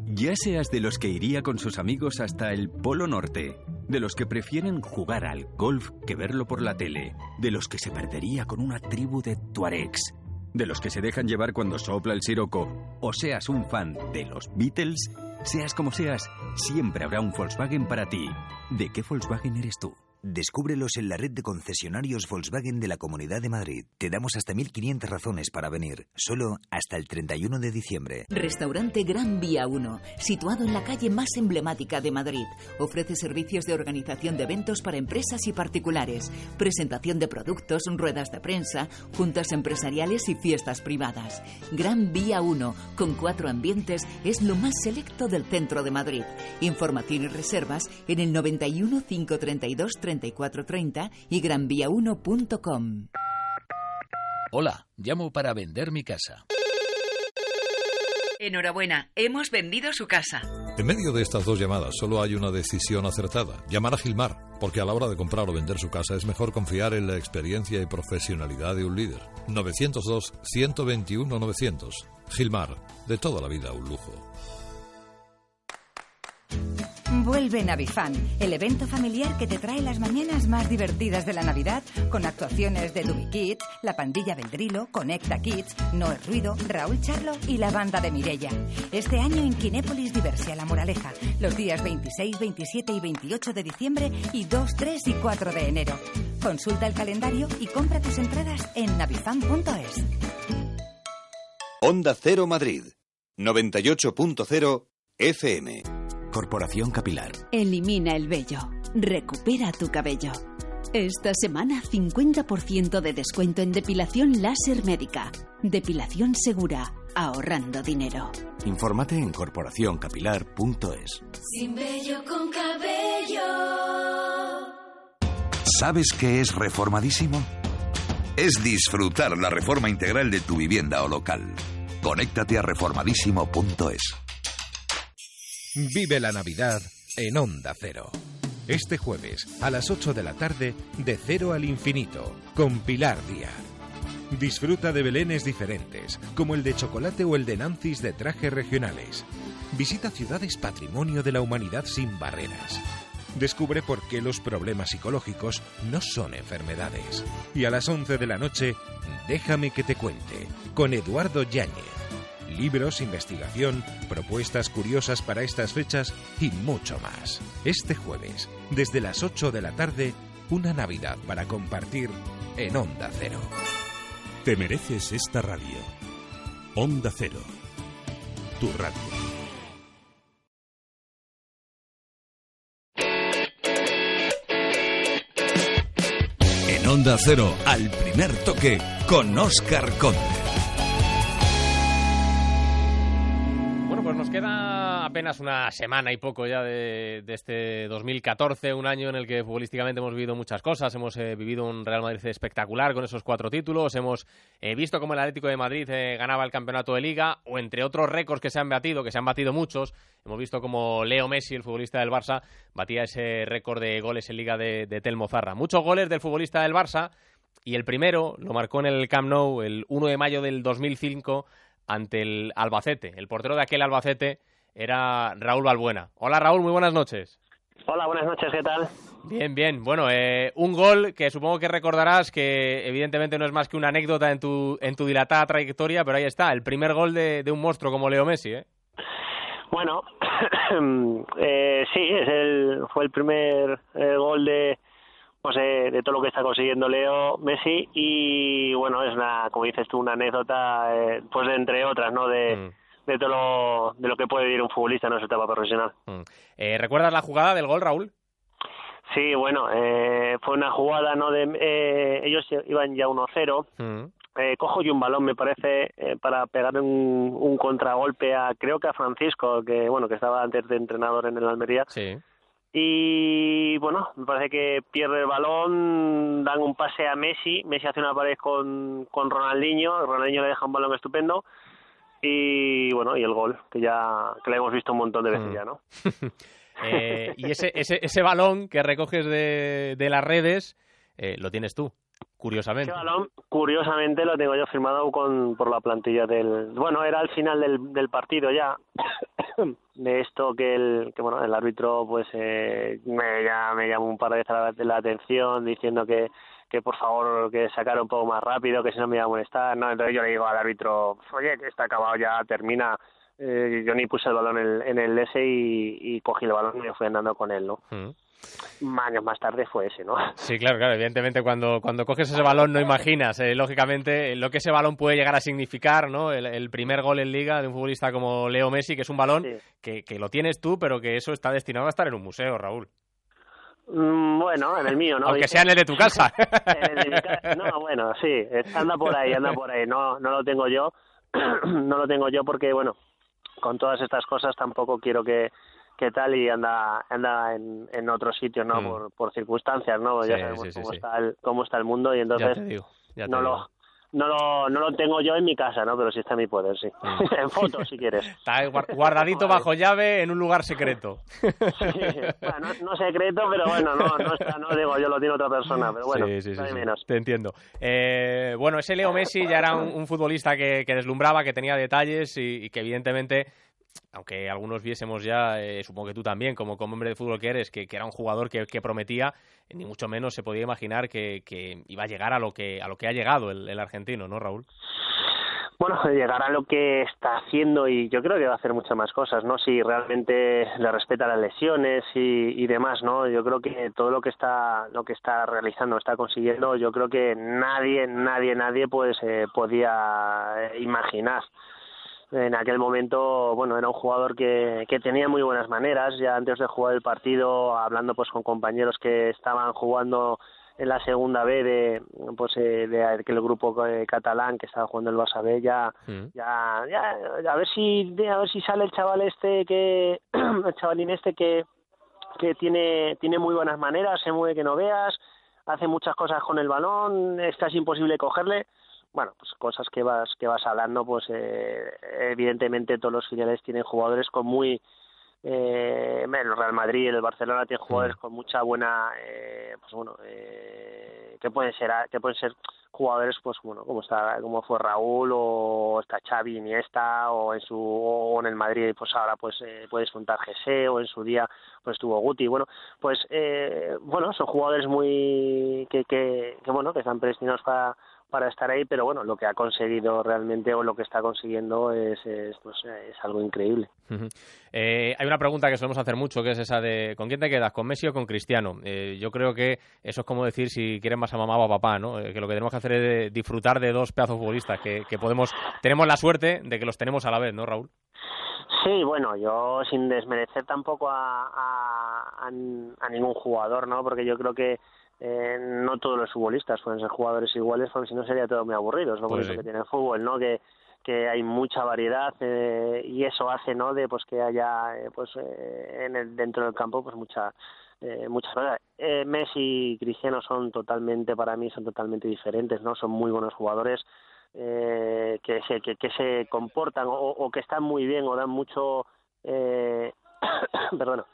Ya seas de los que iría con sus amigos hasta el Polo Norte, de los que prefieren jugar al golf que verlo por la tele, de los que se perdería con una tribu de tuaregs, de los que se dejan llevar cuando sopla el siroco, o seas un fan de los Beatles, seas como seas, siempre habrá un Volkswagen para ti. ¿De qué Volkswagen eres tú? Descúbrelos en la red de concesionarios Volkswagen de la Comunidad de Madrid. Te damos hasta 1.500 razones para venir, solo hasta el 31 de diciembre. Restaurante Gran Vía 1, situado en la calle más emblemática de Madrid. Ofrece servicios de organización de eventos para empresas y particulares, presentación de productos, ruedas de prensa, juntas empresariales y fiestas privadas. Gran Vía 1, con cuatro ambientes, es lo más selecto del centro de Madrid. Información y reservas en el 91 532 3430 y granvía1.com. Hola, llamo para vender mi casa. Enhorabuena, hemos vendido su casa. En medio de estas dos llamadas solo hay una decisión acertada, llamar a Gilmar, porque a la hora de comprar o vender su casa es mejor confiar en la experiencia y profesionalidad de un líder. 902-121-900. Gilmar, de toda la vida un lujo. Vuelve Navifan, el evento familiar que te trae las mañanas más divertidas de la Navidad, con actuaciones de Dubi Kids, La Pandilla Vendrilo, Conecta Kids, No es Ruido, Raúl Charlo y la banda de Mirella. Este año en Kinépolis Diversia La Moraleja, los días 26, 27 y 28 de diciembre y 2, 3 y 4 de enero. Consulta el calendario y compra tus entradas en navifan.es. Onda Cero Madrid, 98.0 FM. Corporación Capilar. Elimina el vello. Recupera tu cabello. Esta semana 50% de descuento en depilación láser médica. Depilación segura, ahorrando dinero. Infórmate en corporacioncapilar.es. Sin vello con cabello. ¿Sabes qué es reformadísimo? Es disfrutar la reforma integral de tu vivienda o local. Conéctate a reformadísimo.es. Vive la Navidad en Onda Cero. Este jueves a las 8 de la tarde, de cero al infinito, con Pilar Díaz. Disfruta de belenes diferentes, como el de chocolate o el de Nancis de trajes regionales. Visita ciudades patrimonio de la humanidad sin barreras. Descubre por qué los problemas psicológicos no son enfermedades. Y a las 11 de la noche, déjame que te cuente, con Eduardo Yáñez libros, investigación, propuestas curiosas para estas fechas y mucho más. Este jueves, desde las 8 de la tarde, una Navidad para compartir en Onda Cero. Te mereces esta radio. Onda Cero. Tu radio. En Onda Cero, al primer toque, con Oscar Conde. Nos queda apenas una semana y poco ya de, de, este 2014, un año en el que futbolísticamente hemos vivido muchas cosas. Hemos eh, vivido un Real Madrid espectacular con esos cuatro títulos. Hemos eh, visto cómo el Atlético de Madrid eh, ganaba el campeonato de Liga, o entre otros récords que se han batido, que se han batido muchos. Hemos visto cómo Leo Messi, el futbolista del Barça, batía ese récord de goles en Liga de, de Telmo Zarra. Muchos goles del futbolista del Barça. Y el primero lo marcó en el Camp Nou el 1 de mayo del 2005 ante el Albacete. El portero de aquel Albacete era Raúl Balbuena. Hola Raúl, muy buenas noches. Hola, buenas noches, ¿qué tal? Bien, bien. Bueno, eh, un gol que supongo que recordarás que evidentemente no es más que una anécdota en tu, en tu dilatada trayectoria, pero ahí está, el primer gol de, de un monstruo como Leo Messi, ¿eh? Bueno, [COUGHS] eh, sí, es el, fue el primer eh, gol de, pues, eh, de todo lo que está consiguiendo Leo Messi y bueno, es una, como dices tú, una anécdota, eh, pues de entre otras, ¿no? De, Mm. de todo lo, de lo que puede vivir un futbolista en su etapa profesional. Mm. Eh, ¿Recuerdas la jugada del gol, Raúl? Sí, bueno, eh, fue una jugada, ¿no? De, eh, ellos iban ya 1-0. Mm. Eh, cojo yo un balón, me parece, para pegar un, un contragolpe a, creo que a Francisco, que bueno, que estaba antes de entrenador en el Almería. Sí. Y bueno, me parece que pierde el balón, dan un pase a Messi, Messi hace una pared con, con Ronaldinho, Ronaldinho le deja un balón estupendo y bueno, y el gol, que ya que lo hemos visto un montón de veces Mm. ya, ¿no? [LAUGHS] Eh, y ese, ese, ese balón que recoges de, de las redes eh, lo tienes tú, curiosamente. Balón, curiosamente, lo tengo yo firmado con por la plantilla del... Bueno, era al final del, del partido ya, [COUGHS] de esto que el, que bueno, el árbitro pues eh, me, ya, me llamó un par de veces la, la atención diciendo que que por favor que sacara un poco más rápido, que si no me iba a molestar, no, entonces yo le digo al árbitro, oye, que está acabado ya, termina, eh, yo ni puse el balón en, en el S y, y cogí el balón y me fui andando con él, ¿no? Mm. Años más tarde fue ese, ¿no? [LAUGHS] Sí, claro, claro. Evidentemente, cuando, cuando coges ese balón no imaginas, eh, lógicamente, lo que ese balón puede llegar a significar, ¿no? El, el primer gol en liga de un futbolista como Leo Messi, que es un balón que, que lo tienes tú, pero que eso está destinado a estar en un museo, Raúl. Mm, Bueno, en el mío, ¿no? Aunque sea en el de tu casa. [LAUGHS] No, bueno, sí, eh, anda por ahí, anda por ahí. No, no lo tengo yo, [CLEARS THROAT] no lo tengo yo porque, bueno, con todas estas cosas tampoco quiero que, que tal y anda, anda en, en otros sitios, ¿no? Mm. Por, por circunstancias, ¿no? ya sabemos sí, sí, cómo está el, cómo está el mundo y entonces ya te digo, ya te no digo. lo, no lo, no lo tengo yo en mi casa, ¿no? Pero sí está en mi poder, sí. Mm. [LAUGHS] en fotos, si quieres. [LAUGHS] Está guardadito bajo llave en un lugar secreto. [LAUGHS] Bueno, no, no secreto, pero bueno, no, no está, no digo yo, lo tiene otra persona, pero bueno, Sí, sí, sí, menos. Te entiendo. Eh, bueno, ese Leo Messi ya era un, un futbolista que, que deslumbraba, que tenía detalles y, y que evidentemente, aunque algunos viésemos ya, eh, supongo que tú también, como, como hombre de fútbol que eres, que, era un jugador que, prometía, ni mucho menos se podía imaginar que, que iba a llegar a lo que, a lo que ha llegado el, argentino, ¿no, Raúl? Bueno, llegar a lo que está haciendo y yo creo que va a hacer muchas más cosas, ¿no? Si realmente le respeta las lesiones y, y demás, ¿no? Yo creo que todo lo que está lo que está realizando, está consiguiendo, yo creo que nadie, nadie, nadie pues eh, podía eh, imaginar. En aquel momento, bueno, era un jugador que, que tenía muy buenas maneras, ya antes de jugar el partido, hablando pues con compañeros que estaban jugando en la segunda B de pues eh, de aquel grupo eh, catalán que estaba jugando el Barça B ya ya, ya a ver si a ver si sale el chaval este que [CLEARS THROAT] el chavalín este que que tiene tiene muy buenas maneras se mueve que no veas hace muchas cosas con el balón es casi imposible cogerle bueno pues cosas que vas que vas hablando pues eh, evidentemente todos los filiales tienen jugadores con muy eh, el Real Madrid, el Barcelona tienen jugadores con mucha buena, eh, pues bueno, eh, que pueden ser, que pueden ser jugadores, pues bueno, como está, como fue Raúl o está Xavi, Iniesta o en su o en el Madrid, pues ahora pues eh, puedes juntar Gese o en su día pues estuvo Guti, bueno, pues eh, bueno, son jugadores muy que, que, que bueno, que están predestinados para para estar ahí, pero bueno, lo que ha conseguido realmente o lo que está consiguiendo es, es, pues, es algo increíble. Eh, hay una pregunta que solemos hacer mucho, que es esa de ¿con quién te quedas? ¿Con Messi o con Cristiano? Eh, yo creo que eso es como decir si quieren más a mamá o a papá, ¿no? Eh, que lo que tenemos que hacer es disfrutar de dos pedazos futbolistas, que, que podemos, tenemos la suerte de que los tenemos a la vez, ¿no, Raúl? Sí, bueno, yo sin desmerecer tampoco a, a, a- a ningún jugador, ¿no? Porque yo creo que eh, no todos los futbolistas pueden ser jugadores iguales, porque si no sería todo muy aburrido. Es lo Pues bonito sí. que tiene el fútbol, ¿no? Que, que hay mucha variedad eh, y eso hace, ¿no? De pues que haya, eh, pues eh, en el, dentro del campo, pues mucha eh, mucha variedad. Eh, Messi y Cristiano son totalmente, para mí, son totalmente diferentes, ¿no? Son muy buenos jugadores eh, que, se, que, que se comportan o, o que están muy bien o dan mucho, eh, [COUGHS] perdona,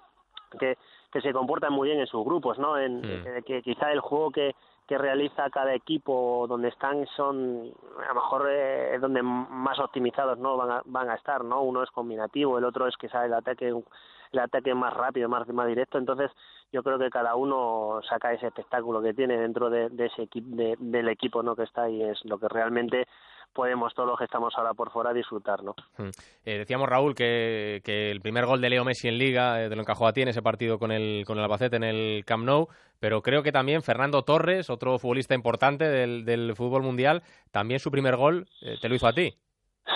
que, que se comportan muy bien en sus grupos, ¿no? En, Mm. eh, que quizá el juego que, que realiza cada equipo donde están son a lo mejor eh, donde más optimizados no van a, van a estar no uno es combinativo el otro es que sabe el ataque el ataque más rápido más más directo entonces yo creo que cada uno saca ese espectáculo que tiene dentro de, ese equipo del equipo no que está y es lo que realmente podemos todos los que estamos ahora por fuera disfrutar, ¿no? Hmm. Eh, decíamos, Raúl, que, que, el primer gol de Leo Messi en Liga eh, de lo encajó a ti en ese partido con el, con el Albacete en el Camp Nou, pero creo que también Fernando Torres, otro futbolista importante del, del fútbol mundial, también su primer gol eh, te lo hizo a ti.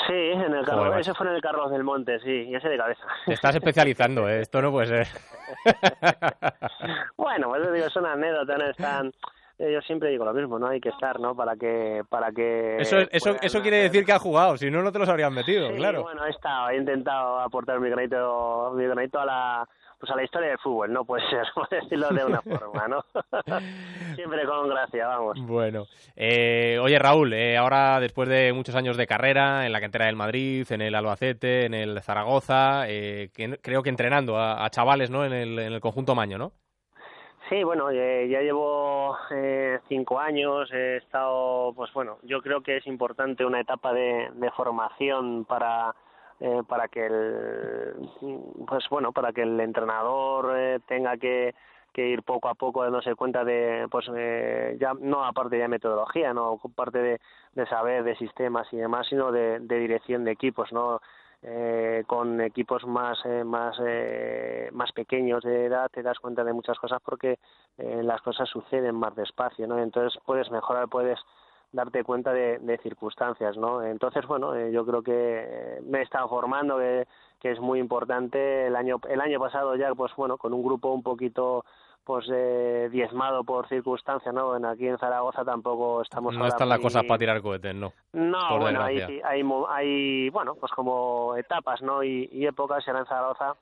Sí, en el Carlos, ese fue en el Carlos del Monte, sí, y ese de cabeza. Te estás especializando, ¿eh? esto no puede ser. [LAUGHS] bueno, pues digo, es una anécdota, no están yo siempre digo lo mismo, ¿no? Hay que estar, ¿no? Para que... Para que eso eso, eso quiere decir que ha jugado, si no, no te los habrían metido, claro. bueno, he estado, he intentado aportar mi granito, mi granito a la pues a la historia del fútbol, no [LAUGHS] puede ser, por decirlo de una forma, ¿no? [LAUGHS] Siempre con gracia, vamos. Bueno, eh, oye Raúl, eh, ahora después de muchos años de carrera en la cantera del Madrid, en el Albacete, en el Zaragoza, eh, creo que entrenando a, a chavales, ¿no? En el, en el conjunto Maño, ¿no? Sí, bueno, eh, ya llevo eh, cinco años, he estado, pues bueno, yo creo que es importante una etapa de, de formación para eh, para que el, pues bueno, para que el entrenador eh, tenga que, ir poco a poco dándose cuenta de, pues eh, ya no aparte de metodología, no aparte de, de saber de sistemas y demás, sino de, de dirección de equipos, no eh, con equipos más eh, más eh, más pequeños de edad te das cuenta de muchas cosas porque eh, las cosas suceden más despacio no entonces puedes mejorar puedes darte cuenta de, de circunstancias no entonces bueno eh, yo creo que me he estado formando que, que es muy importante. El año el año pasado ya pues bueno con un grupo un poquito pues eh, diezmado por circunstancias, ¿no? En, aquí en Zaragoza tampoco estamos... No están las cosas para tirar cohetes, ¿no? No, bueno, hay, hay, hay, bueno, pues como etapas, ¿no? Y, y épocas, y ahora en Zaragoza,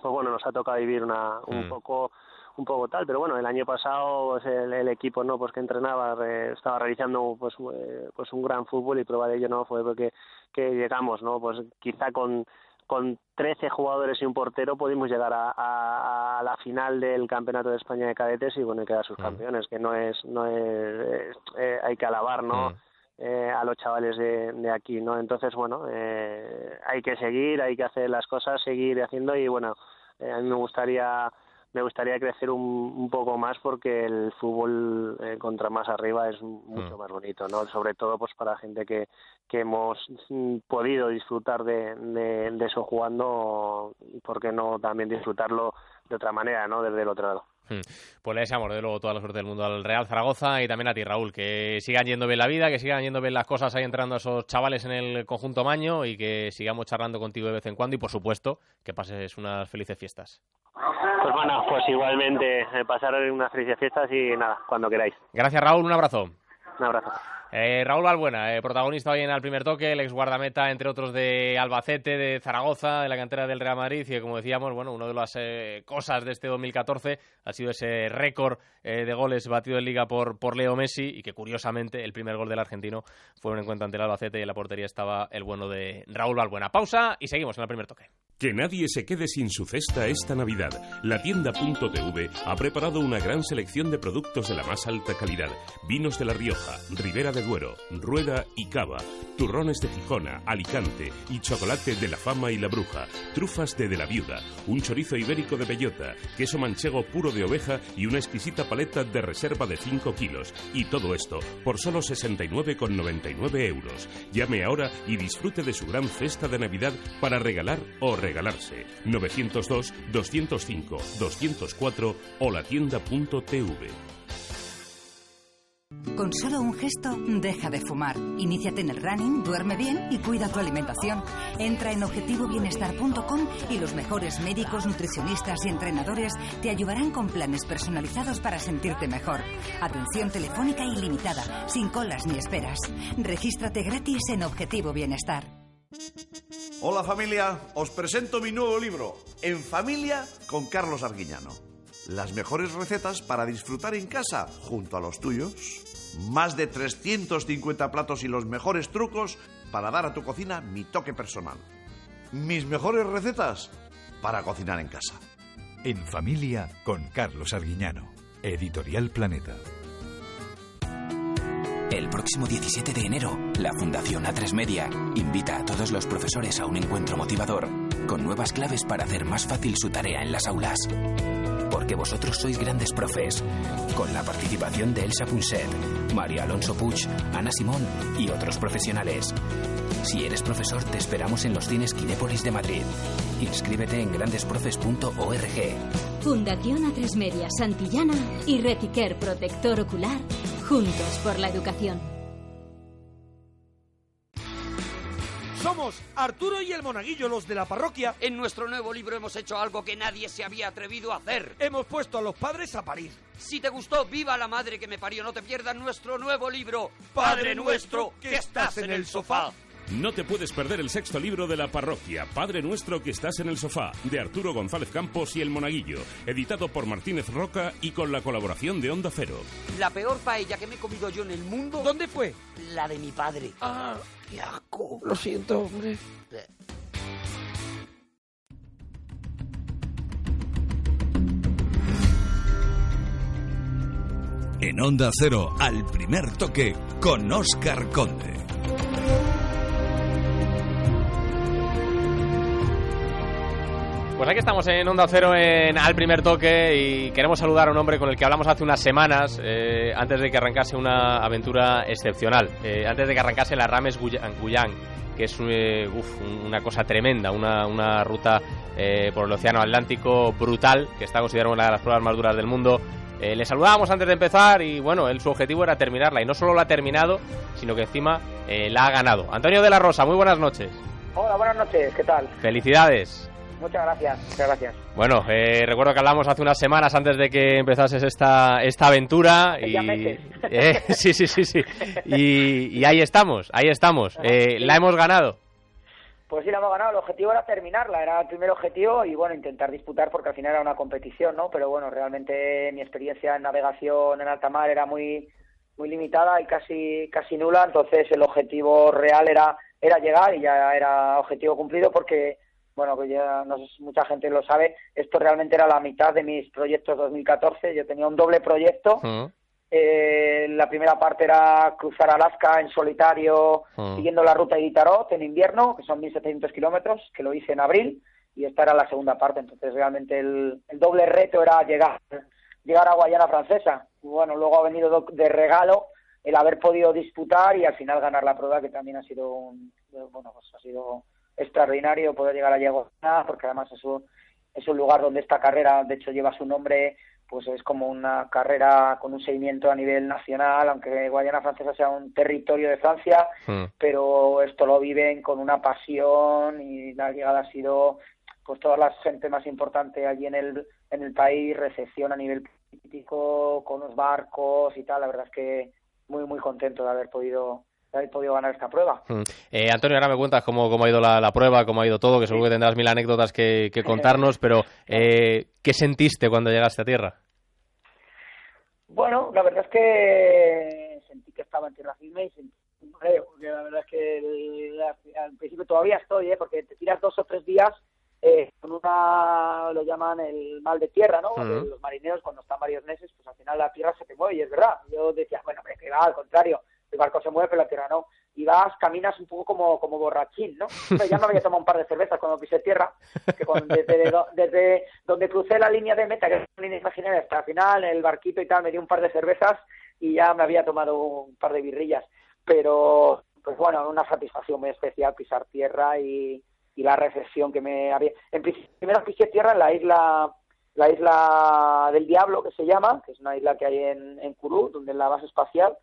pues bueno, nos ha tocado vivir una, un Mm. poco un poco tal, pero bueno, el año pasado pues, el, el equipo no pues que entrenaba estaba realizando pues eh, pues un gran fútbol y prueba de ello no fue porque que llegamos, ¿no? Pues quizá con con 13 jugadores y un portero pudimos llegar a, a, a la final del campeonato de España de cadetes y bueno y quedar sus campeones que no es no es eh, hay que alabar no eh, a los chavales de, de aquí no entonces bueno eh, hay que seguir hay que hacer las cosas seguir haciendo y bueno eh, a mí me gustaría me gustaría crecer un, un poco más porque el fútbol eh, contra más arriba es mucho más bonito, ¿no? Sobre todo pues para gente que, que hemos mm, podido disfrutar de, de, de eso jugando, ¿por qué no también disfrutarlo de otra manera, ¿no? Desde el otro lado. Hmm. Pues le deseamos de luego toda la suerte del mundo al Real Zaragoza y también a ti, Raúl, que sigan yendo bien la vida, que sigan yendo bien las cosas ahí entrando a esos chavales en el conjunto Maño y que sigamos charlando contigo de vez en cuando y, por supuesto, que pases unas felices fiestas. Pues bueno, pues igualmente eh, pasar unas felices fiestas y nada, cuando queráis. Gracias, Raúl, un abrazo. Un abrazo. Eh, Raúl Balbuena, eh, protagonista hoy en el primer toque, el ex guardameta, entre otros, de Albacete, de Zaragoza, de la cantera del Real Madrid, y como decíamos, bueno, una de las eh, cosas de este 2014 ha sido ese récord de goles batido en Liga por, por Leo Messi, y que, curiosamente, el primer gol del argentino fue un encuentro ante el Albacete y en la portería estaba el bueno de Raúl Balbuena. Pausa y seguimos en el primer toque. Que nadie se quede sin su cesta esta Navidad. La tienda .tv ha preparado una gran selección de productos de la más alta calidad. Vinos de La Rioja, Ribera de Duero, Rueda y Cava, turrones de Gijona, Alicante y chocolate de la Fama y la Bruja, trufas de De la Viuda, un chorizo ibérico de bellota, queso manchego puro de oveja y una exquisita paleta de reserva de 5 kilos. Y todo esto por solo 69,99 euros. Llame ahora y disfrute de su gran cesta de Navidad para regalar o regalarse. 902-205-204 o la tienda.tv. Con solo un gesto, deja de fumar. Iníciate en el running, duerme bien y cuida tu alimentación. Entra en objetivobienestar.com y los mejores médicos, nutricionistas y entrenadores te ayudarán con planes personalizados para sentirte mejor. Atención telefónica ilimitada, sin colas ni esperas. Regístrate gratis en Objetivo Bienestar. Hola familia, os presento mi nuevo libro, En familia con Carlos Arguiñano. Las mejores recetas para disfrutar en casa junto a los tuyos. Más de 350 platos y los mejores trucos para dar a tu cocina mi toque personal. Mis mejores recetas para cocinar en casa. En familia con Carlos Arguiñano. Editorial Planeta. El próximo 17 de enero, la Fundación A3 Media invita a todos los profesores a un encuentro motivador con nuevas claves para hacer más fácil su tarea en las aulas. Porque vosotros sois grandes profes, con la participación de Elsa Punset, María Alonso Puig, Ana Simón y otros profesionales. Si eres profesor, te esperamos en los cines Kinépolis de Madrid. Inscríbete en grandesprofes.org. Fundación A3 Media Santillana y Retiquer Protector Ocular, juntos por la educación. Somos Arturo y el Monaguillo, los de la parroquia. En nuestro nuevo libro hemos hecho algo que nadie se había atrevido a hacer. Hemos puesto a los padres a parir. Si te gustó, viva la madre que me parió. No te pierdas nuestro nuevo libro, Padre nuestro, que estás en el sofá. No te puedes perder el sexto libro de la parroquia, Padre Nuestro que estás en el sofá, de Arturo González Campos y El Monaguillo, editado por Martínez Roca y con la colaboración de Onda Cero. La peor paella que me he comido yo en el mundo. ¿Dónde fue? La de mi padre. Ah, qué asco. Lo siento, hombre. En Onda Cero, al primer toque, con Oscar Conde. Pues aquí estamos en Onda Cero en Al Primer Toque y queremos saludar a un hombre con el que hablamos hace unas semanas, eh, antes de que arrancase una aventura excepcional, eh, antes de que arrancase la Rames Guyán, que es eh, uf, una cosa tremenda, una, una ruta eh, por el Océano Atlántico brutal, que está considerada una de las pruebas más duras del mundo. Le saludábamos antes de empezar y bueno, él, su objetivo era terminarla y no solo la ha terminado, sino que encima la ha ganado. Antonio de la Rosa, muy buenas noches. Hola, buenas noches, ¿qué tal? Felicidades. Muchas gracias, muchas gracias. Bueno, eh, recuerdo que hablamos hace unas semanas antes de que empezases esta, esta aventura y eh, [LAUGHS] sí, sí, sí, sí. Y, y ahí estamos, ahí estamos. Eh, la hemos ganado. Pues sí, la hemos ganado. El objetivo era terminarla, era el primer objetivo y bueno, intentar disputar porque al final era una competición, ¿no? Pero bueno, realmente mi experiencia en navegación en alta mar era muy muy limitada y casi casi nula, entonces el objetivo real era era llegar y ya era objetivo cumplido porque bueno, que ya no sé si mucha gente lo sabe, esto realmente era la mitad de mis proyectos 2014. Yo tenía un doble proyecto. Eh, la primera parte era cruzar Alaska en solitario, Mm. siguiendo la ruta de Itarot en invierno, que son 1.700 kilómetros, que lo hice en abril, y esta era la segunda parte. Entonces, realmente el, el doble reto era llegar, llegar a Guayana Francesa. Bueno, luego ha venido do- de regalo el haber podido disputar y al final ganar la prueba, que también ha sido un, bueno, pues ha sido extraordinario poder llegar a Guayana, porque además es un, es un lugar donde esta carrera, de hecho, lleva su nombre pues es como una carrera con un seguimiento a nivel nacional, aunque Guayana Francesa sea un territorio de Francia, pero esto lo viven con una pasión y la llegada ha sido pues toda la gente más importante allí en el en el país, recepción a nivel político, con los barcos y tal, la verdad es que muy muy contento de haber podido haber podido ganar esta prueba. Mm. Eh, Antonio, ahora me cuentas cómo, cómo ha ido la, la prueba, cómo ha ido todo, que seguro que tendrás mil anécdotas que, que contarnos, pero [LAUGHS] eh, ¿qué sentiste cuando llegaste a tierra? Bueno, la verdad es que sentí que estaba en tierra firme y sentí un mareo, porque la verdad es que al principio todavía estoy, ¿eh? porque te tiras dos o tres días eh, con una, lo llaman el mal de tierra, ¿no? Los marineros cuando están varios meses, pues al final la tierra se te mueve y es verdad. Yo decía, bueno, hombre, que va, al contrario, el barco se mueve pero la tierra no. Y vas, caminas un poco como, como borrachín, ¿no? [LAUGHS] Hombre, ya me había tomado un par de cervezas cuando pisé tierra, que cuando- desde, desde donde crucé la línea de meta, que es una línea imaginaria, hasta el final, el barquito y tal, me dio un par de cervezas y ya me había tomado un par de birrillas. Pero, pues bueno, una satisfacción muy especial pisar tierra y, y la recepción que me había... En primero pisé tierra en la isla la isla del Diablo, que se llama, que es una isla que hay en, en Kourou, donde es la base espacial,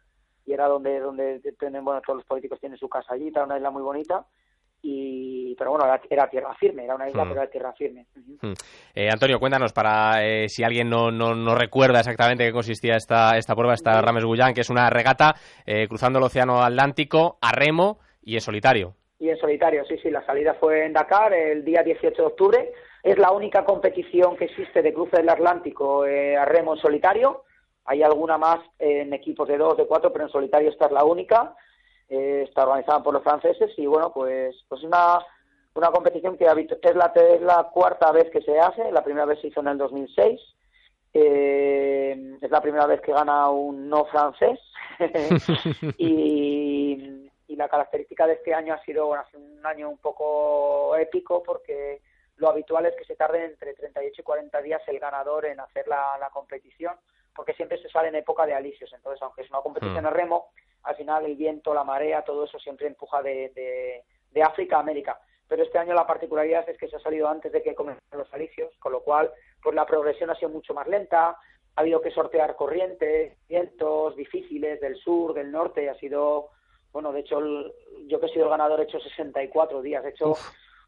y era donde donde tienen, bueno, todos los políticos tienen su casa allí, era una isla muy bonita, y pero bueno, era, era tierra firme, era una isla, Mm. pero era tierra firme. Mm. Eh, Antonio, cuéntanos para eh, si alguien no, no, no recuerda exactamente qué consistía esta, esta prueba, esta Rames Guyán, que es una regata eh, cruzando el Océano Atlántico a remo y en solitario. Y en solitario, sí, sí, la salida fue en Dakar el día 18 de octubre. Es la única competición que existe de cruce del Atlántico eh, a remo en solitario. Hay alguna más en equipos de dos, de cuatro, pero en solitario esta es la única. Eh, está organizada por los franceses y bueno, pues pues una una competición que es la es la cuarta vez que se hace. La primera vez se hizo en el 2006 Eh, es la primera vez que gana un no francés [LAUGHS] y, y, la característica de este año ha sido bueno, un año un poco épico porque lo habitual es que se tarde entre 38 y 40 días el ganador en hacer la, la competición porque siempre se sale en época de alisios entonces aunque es una competición de remo al final el viento, la marea, todo eso siempre empuja de, de, de África a América. Pero este año la particularidad es que se ha salido antes de que comenzaran los alicios, con lo cual pues la progresión ha sido mucho más lenta, ha habido que sortear corrientes, vientos difíciles del sur, del norte, ha sido, bueno, de hecho, yo que he sido el ganador he hecho 64 días, he hecho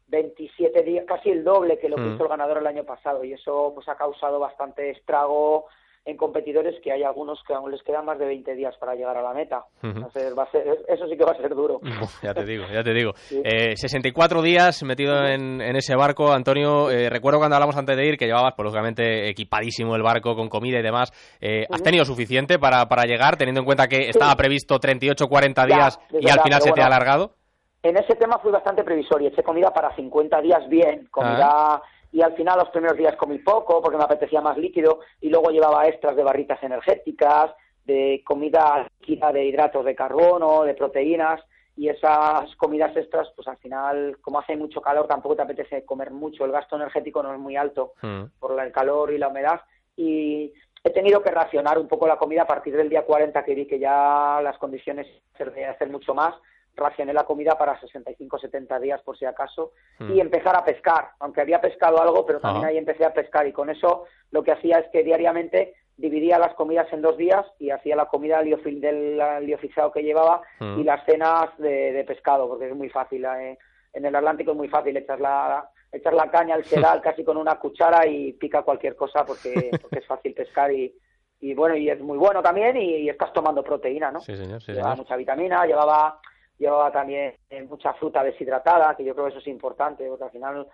27 días, casi el doble que lo que hizo el ganador el año pasado, y eso pues ha causado bastante estrago en competidores que hay algunos que aún les quedan más de 20 días para llegar a la meta. va a ser, eso sí que va a ser duro. [LAUGHS] ya te digo, ya te digo. Eh, 64 días metido en, en ese barco, Antonio. Eh, recuerdo cuando hablamos antes de ir que llevabas, pues, lógicamente, equipadísimo el barco con comida y demás. Eh, ¿Has tenido suficiente para, para llegar, teniendo en cuenta que estaba previsto 38 40 días y al final se te ha alargado? En ese tema fui bastante previsorio. Eché comida para 50 días bien, comida... Ah y al final los primeros días comí poco porque me apetecía más líquido y luego llevaba extras de barritas energéticas, de comida líquida, de hidratos de carbono, de proteínas y esas comidas extras pues al final como hace mucho calor tampoco te apetece comer mucho, el gasto energético no es muy alto por el calor y la humedad. Y he tenido que racionar un poco la comida a partir del día 40 que vi que ya las condiciones de hacer mucho más racioné la comida para 65 70 días por si acaso y empezar a pescar, aunque había pescado algo, pero también Ajá. ahí empecé a pescar y con eso lo que hacía es que diariamente dividía las comidas en dos días y hacía la comida liofil del liofilizado que llevaba Hmm. y las cenas de, de pescado, porque es muy fácil. eh, En el Atlántico es muy fácil echar la, echar la caña al [LAUGHS] sedal casi con una cuchara y pica cualquier cosa porque, porque es fácil pescar y, y bueno, y es muy bueno también y, y estás tomando proteína, ¿no? Sí, señor, sí, llevaba señor. mucha vitamina, llevaba llevaba también eh, mucha fruta deshidratada, que yo creo que eso es importante, porque al final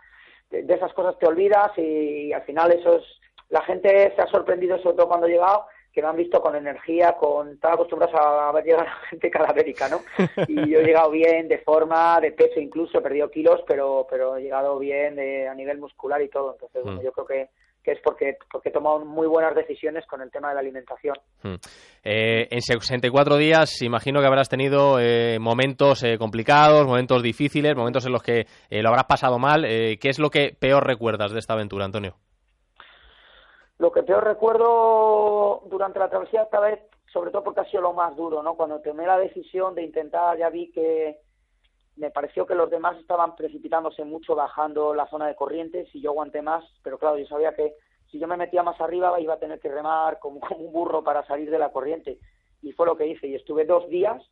de, de esas cosas te olvidas y, al final eso es, la gente se ha sorprendido sobre todo cuando he llegado, que me han visto con energía, con, están acostumbrados a ver llegar [LAUGHS] a gente cadavérica, ¿no? [LAUGHS] Y yo he llegado bien de forma, de peso incluso, he perdido kilos, pero, pero he llegado bien de, a nivel muscular y todo, entonces bueno, Mm. yo creo que, que es porque, porque he tomado muy buenas decisiones con el tema de la alimentación. Hmm. Eh, en 64 días, imagino que habrás tenido eh, momentos eh, complicados, momentos difíciles, momentos en los que eh, lo habrás pasado mal. Eh, ¿Qué es lo que peor recuerdas de esta aventura, Antonio? Lo que peor recuerdo durante la travesía esta vez, sobre todo porque ha sido lo más duro, ¿no? Cuando tomé la decisión de intentar, ya vi que me pareció que los demás estaban precipitándose mucho bajando la zona de corrientes y yo aguanté más, pero claro, yo sabía que si yo me metía más arriba iba a tener que remar como, [LAUGHS] como un burro para salir de la corriente. Y fue lo que hice. Y estuve dos días,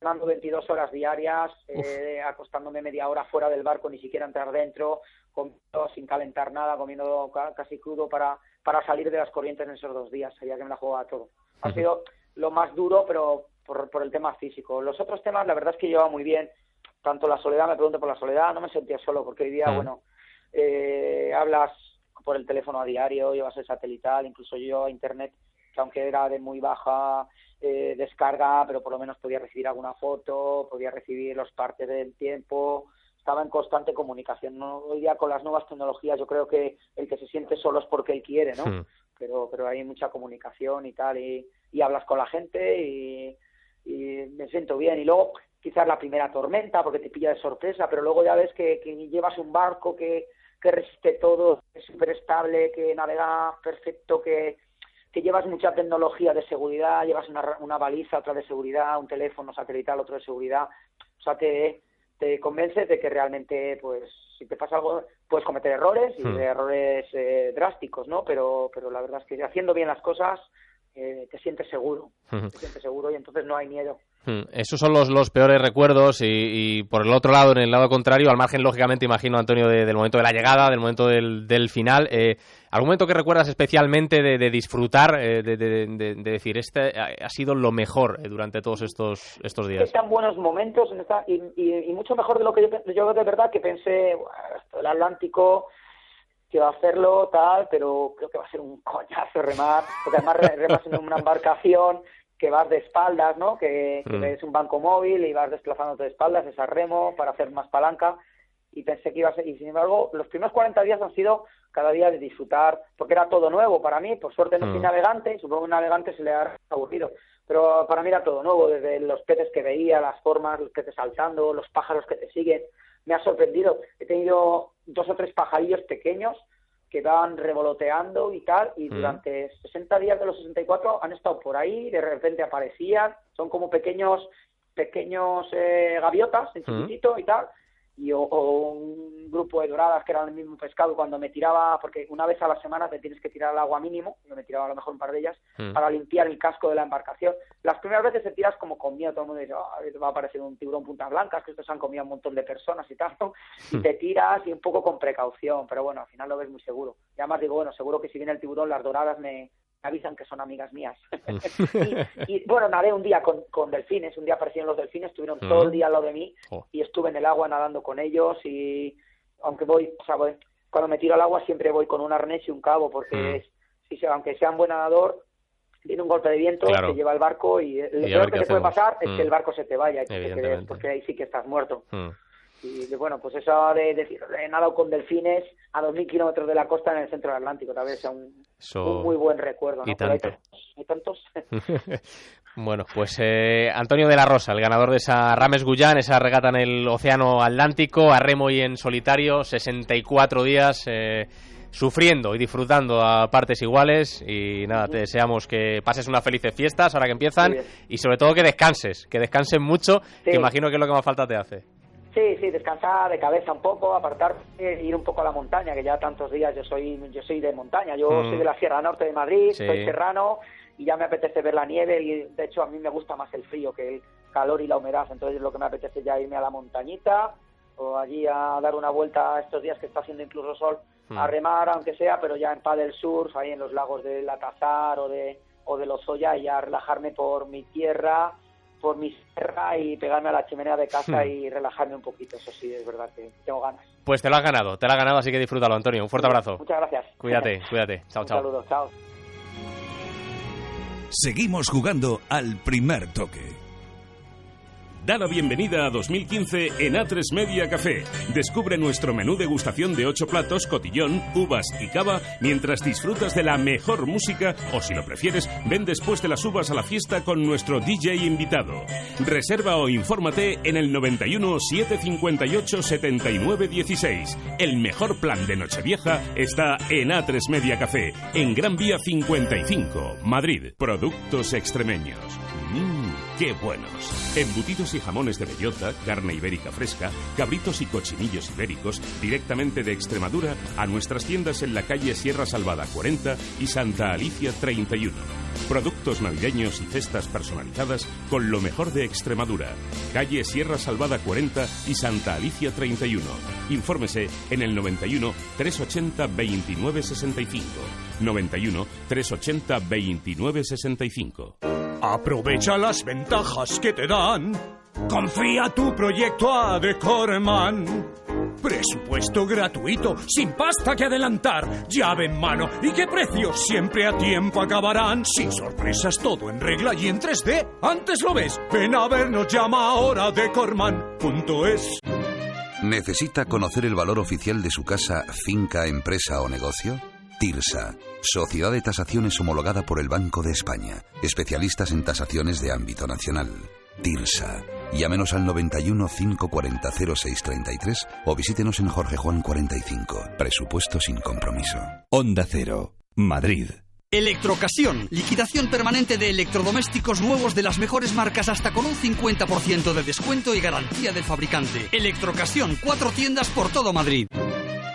remando 22 horas diarias, eh, acostándome media hora fuera del barco, ni siquiera entrar dentro, comiendo sin calentar nada, comiendo ca- casi crudo para, para salir de las corrientes en esos dos días. Sabía que me la jugaba todo. Ha sido lo más duro, pero por, por el tema físico. Los otros temas, la verdad es que llevaba muy bien. Tanto la soledad, me pregunto por la soledad, no me sentía solo, porque hoy día, Ujú. bueno, eh, hablas por el teléfono a diario, llevas el satelital, incluso yo a internet, que aunque era de muy baja eh, descarga, pero por lo menos podía recibir alguna foto, podía recibir los partes del tiempo, estaba en constante comunicación. ¿no? Hoy día con las nuevas tecnologías yo creo que el que se siente solo es porque él quiere, ¿no? Pero, pero hay mucha comunicación y tal, y, y hablas con la gente y, y me siento bien. Y luego quizás la primera tormenta, porque te pilla de sorpresa, pero luego ya ves que, que llevas un barco que, que resiste todo, que es súper estable, que navega perfecto, que, que llevas mucha tecnología de seguridad, llevas una, una baliza, otra de seguridad, un teléfono satelital, otro de seguridad. O sea, te, te convences de que realmente, pues, si te pasa algo, puedes cometer errores y Hmm. errores eh, drásticos, ¿no? Pero, pero la verdad es que haciendo bien las cosas, eh, te sientes seguro, Ujú. te sientes seguro y entonces no hay miedo. Hmm, Esos son los, los peores recuerdos y, y por el otro lado, en el lado contrario, al margen, lógicamente, imagino, Antonio, de- del momento de la llegada, del momento del, del final, eh, ¿algún momento que recuerdas especialmente de, disfrutar, eh, de, de- de- de decir, este ha sido lo mejor eh, durante todos estos, estos días? tan buenos momentos y, mucho mejor de lo que yo, yo de verdad que pensé "Buah, esto del Atlántico que va a hacerlo tal pero creo que va a ser un coñazo remar porque además re- remas en una embarcación que vas de espaldas no que, que Mm. ves un banco móvil y vas desplazándote de espaldas es a remo para hacer más palanca. Y pensé que iba a ser, y sin embargo, los primeros 40 días han sido cada día de disfrutar, porque era todo nuevo para mí, por suerte no soy Mm. navegante, supongo que un navegante se le ha aburrido, pero para mí era todo nuevo, desde los peces que veía, las formas, los peces saltando, los pájaros que te siguen, me ha sorprendido, he tenido dos o tres pajarillos pequeños que van revoloteando y tal, y Mm. durante 60 días de los 64 han estado por ahí, de repente aparecían, son como pequeños pequeños eh, gaviotas en Mm. chiquitito y tal, y o, o un grupo de doradas que eran el mismo pescado cuando me tiraba, porque una vez a la semana te tienes que tirar al agua mínimo, yo me tiraba a lo mejor un par de ellas, Mm. para limpiar el casco de la embarcación. Las primeras veces te tiras como con miedo, todo el mundo dice, "Ah, va a aparecer un tiburón punta blanca, que estos han comido a un montón de personas y tal, ¿no? y te tiras y un poco con precaución, pero bueno, al final lo ves muy seguro. Y además digo, bueno, seguro que si viene el tiburón, las doradas me me avisan que son amigas mías. [LAUGHS] y bueno, nadé un día con, con delfines, un día aparecieron los delfines, estuvieron Mm. todo el día al lado de mí y estuve en el agua nadando con ellos y aunque voy, o sea, voy- cuando me tiro al agua siempre voy con un arnés y un cabo porque Mm. es- si se- aunque sea un buen nadador, viene un golpe de viento, Claro. te lleva el barco y lo Y peor que te puede pasar es Mm. que el barco se te vaya y te quedes porque ahí sí que estás muerto. Mm. Y bueno, pues eso de decir, he nadado con delfines a 2.000 kilómetros de la costa en el centro del Atlántico, tal vez sea un, Eso- un muy buen recuerdo. ¿no? y tanto. hay tantos. [LAUGHS] Bueno, pues eh, Antonio de la Rosa, el ganador de esa Rames Guyán, esa regata en el Océano Atlántico, a remo y en solitario, 64 días eh, sufriendo y disfrutando a partes iguales. Y nada, te deseamos que pases unas felices fiestas ahora que empiezan y sobre todo que descanses, que descanses mucho, que Sí. imagino que es lo que más falta te hace. Sí, sí, descansar de cabeza un poco, apartar, ir un poco a la montaña, que ya tantos días yo soy yo soy de montaña, yo Mm. soy de la Sierra Norte de Madrid, Sí. soy serrano y ya me apetece ver la nieve y de hecho a mí me gusta más el frío que el calor y la humedad, entonces lo que me apetece ya irme a la montañita o allí a dar una vuelta estos días que está haciendo incluso sol, Mm. a remar aunque sea, pero ya en paddle surf, ahí en los lagos de Latazar o de o de Lozoya y a relajarme por mi tierra por mi sierra y pegarme a la chimenea de casa Hmm. y relajarme un poquito. Eso sí, es verdad que tengo ganas. Pues te lo has ganado, te lo has ganado, así que disfrútalo, Antonio. Un fuerte abrazo. Muchas gracias. Cuídate, [LAUGHS] cuídate. Chao, Un chao. saludo, chao. Seguimos jugando al primer toque. Da la bienvenida a 2015 en A3 Media Café. Descubre nuestro menú degustación de 8 platos, cotillón, uvas y cava mientras disfrutas de la mejor música o si lo prefieres, ven después de las uvas a la fiesta con nuestro DJ invitado. Reserva o infórmate en el 91 758 79 16. El mejor plan de Nochevieja está en A3 Media Café, en Gran Vía 55, Madrid. Productos extremeños. Qué buenos. Embutidos y jamones de bellota, carne ibérica fresca, cabritos y cochinillos ibéricos, directamente de Extremadura a nuestras tiendas en la calle Sierra Salvada 40 y Santa Alicia 31. Productos navideños y cestas personalizadas con lo mejor de Extremadura. Calle Sierra Salvada 40 y Santa Alicia 31. Infórmese en el 91 380 29 65. 91 380 29 65. Aprovecha las ventajas que te dan. Confía tu proyecto a Decorman. Presupuesto gratuito, sin pasta que adelantar, llave en mano y qué precios siempre a tiempo acabarán. Sin sorpresas, todo en regla y en 3D. Antes lo ves. Ven a vernos, llama ahora a decorman.es. ¿Necesita conocer el valor oficial de su casa, finca, empresa o negocio? TIRSA, Sociedad de Tasaciones homologada por el Banco de España, especialistas en tasaciones de ámbito nacional. TIRSA. Llámenos al 91 540 0633 o visítenos en Jorge Juan 45. Presupuesto sin compromiso. Onda Cero, Madrid. Electrocasión. Liquidación permanente de electrodomésticos nuevos de las mejores marcas hasta con un 50% de descuento y garantía del fabricante. Electrocasión. Cuatro tiendas por todo Madrid.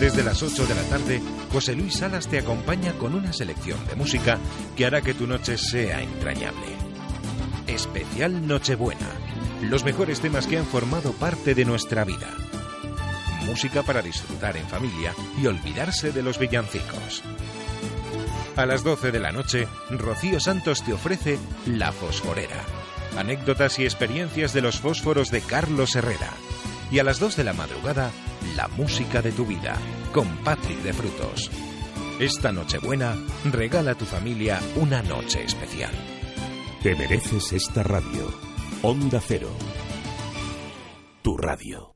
Desde las 8 de la tarde, José Luis Salas te acompaña con una selección de música que hará que tu noche sea entrañable. Especial Nochebuena. Los mejores temas que han formado parte de nuestra vida. música para disfrutar en familia y olvidarse de los villancicos. A las 12 de la noche, Rocío Santos te ofrece La Fosforera. Anécdotas y experiencias de los fósforos de Carlos Herrera. Y a las 2 de la madrugada, La música de tu vida, con Patrick de Frutos. Esta Nochebuena, regala a tu familia una noche especial. Te mereces esta radio. Onda Cero. Tu radio.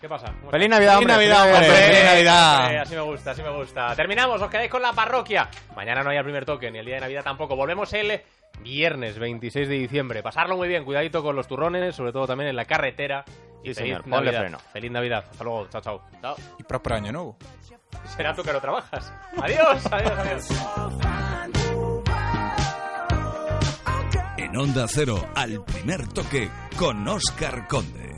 ¿Qué pasa? ¿Cómo ¡Feliz? Navidad, hombre! ¡Feliz Navidad, ¡Feliz hombre! Navidad! ¡Feliz Navidad! Eh, así me gusta, así me gusta. Terminamos, os quedáis con la parroquia. Mañana no hay el primer toque, ni el día de Navidad tampoco. Volvemos el viernes 26 de diciembre. Pasarlo muy bien, cuidadito con los turrones, sobre todo también en la carretera. Y Sí, feliz señor, Navidad. freno. Feliz Navidad. Hasta luego, chao, chao. Chao. Y próspero año nuevo. Será tú que no trabajas. Adiós, adiós, adiós. En Onda Cero, al primer toque, con Oscar Conde.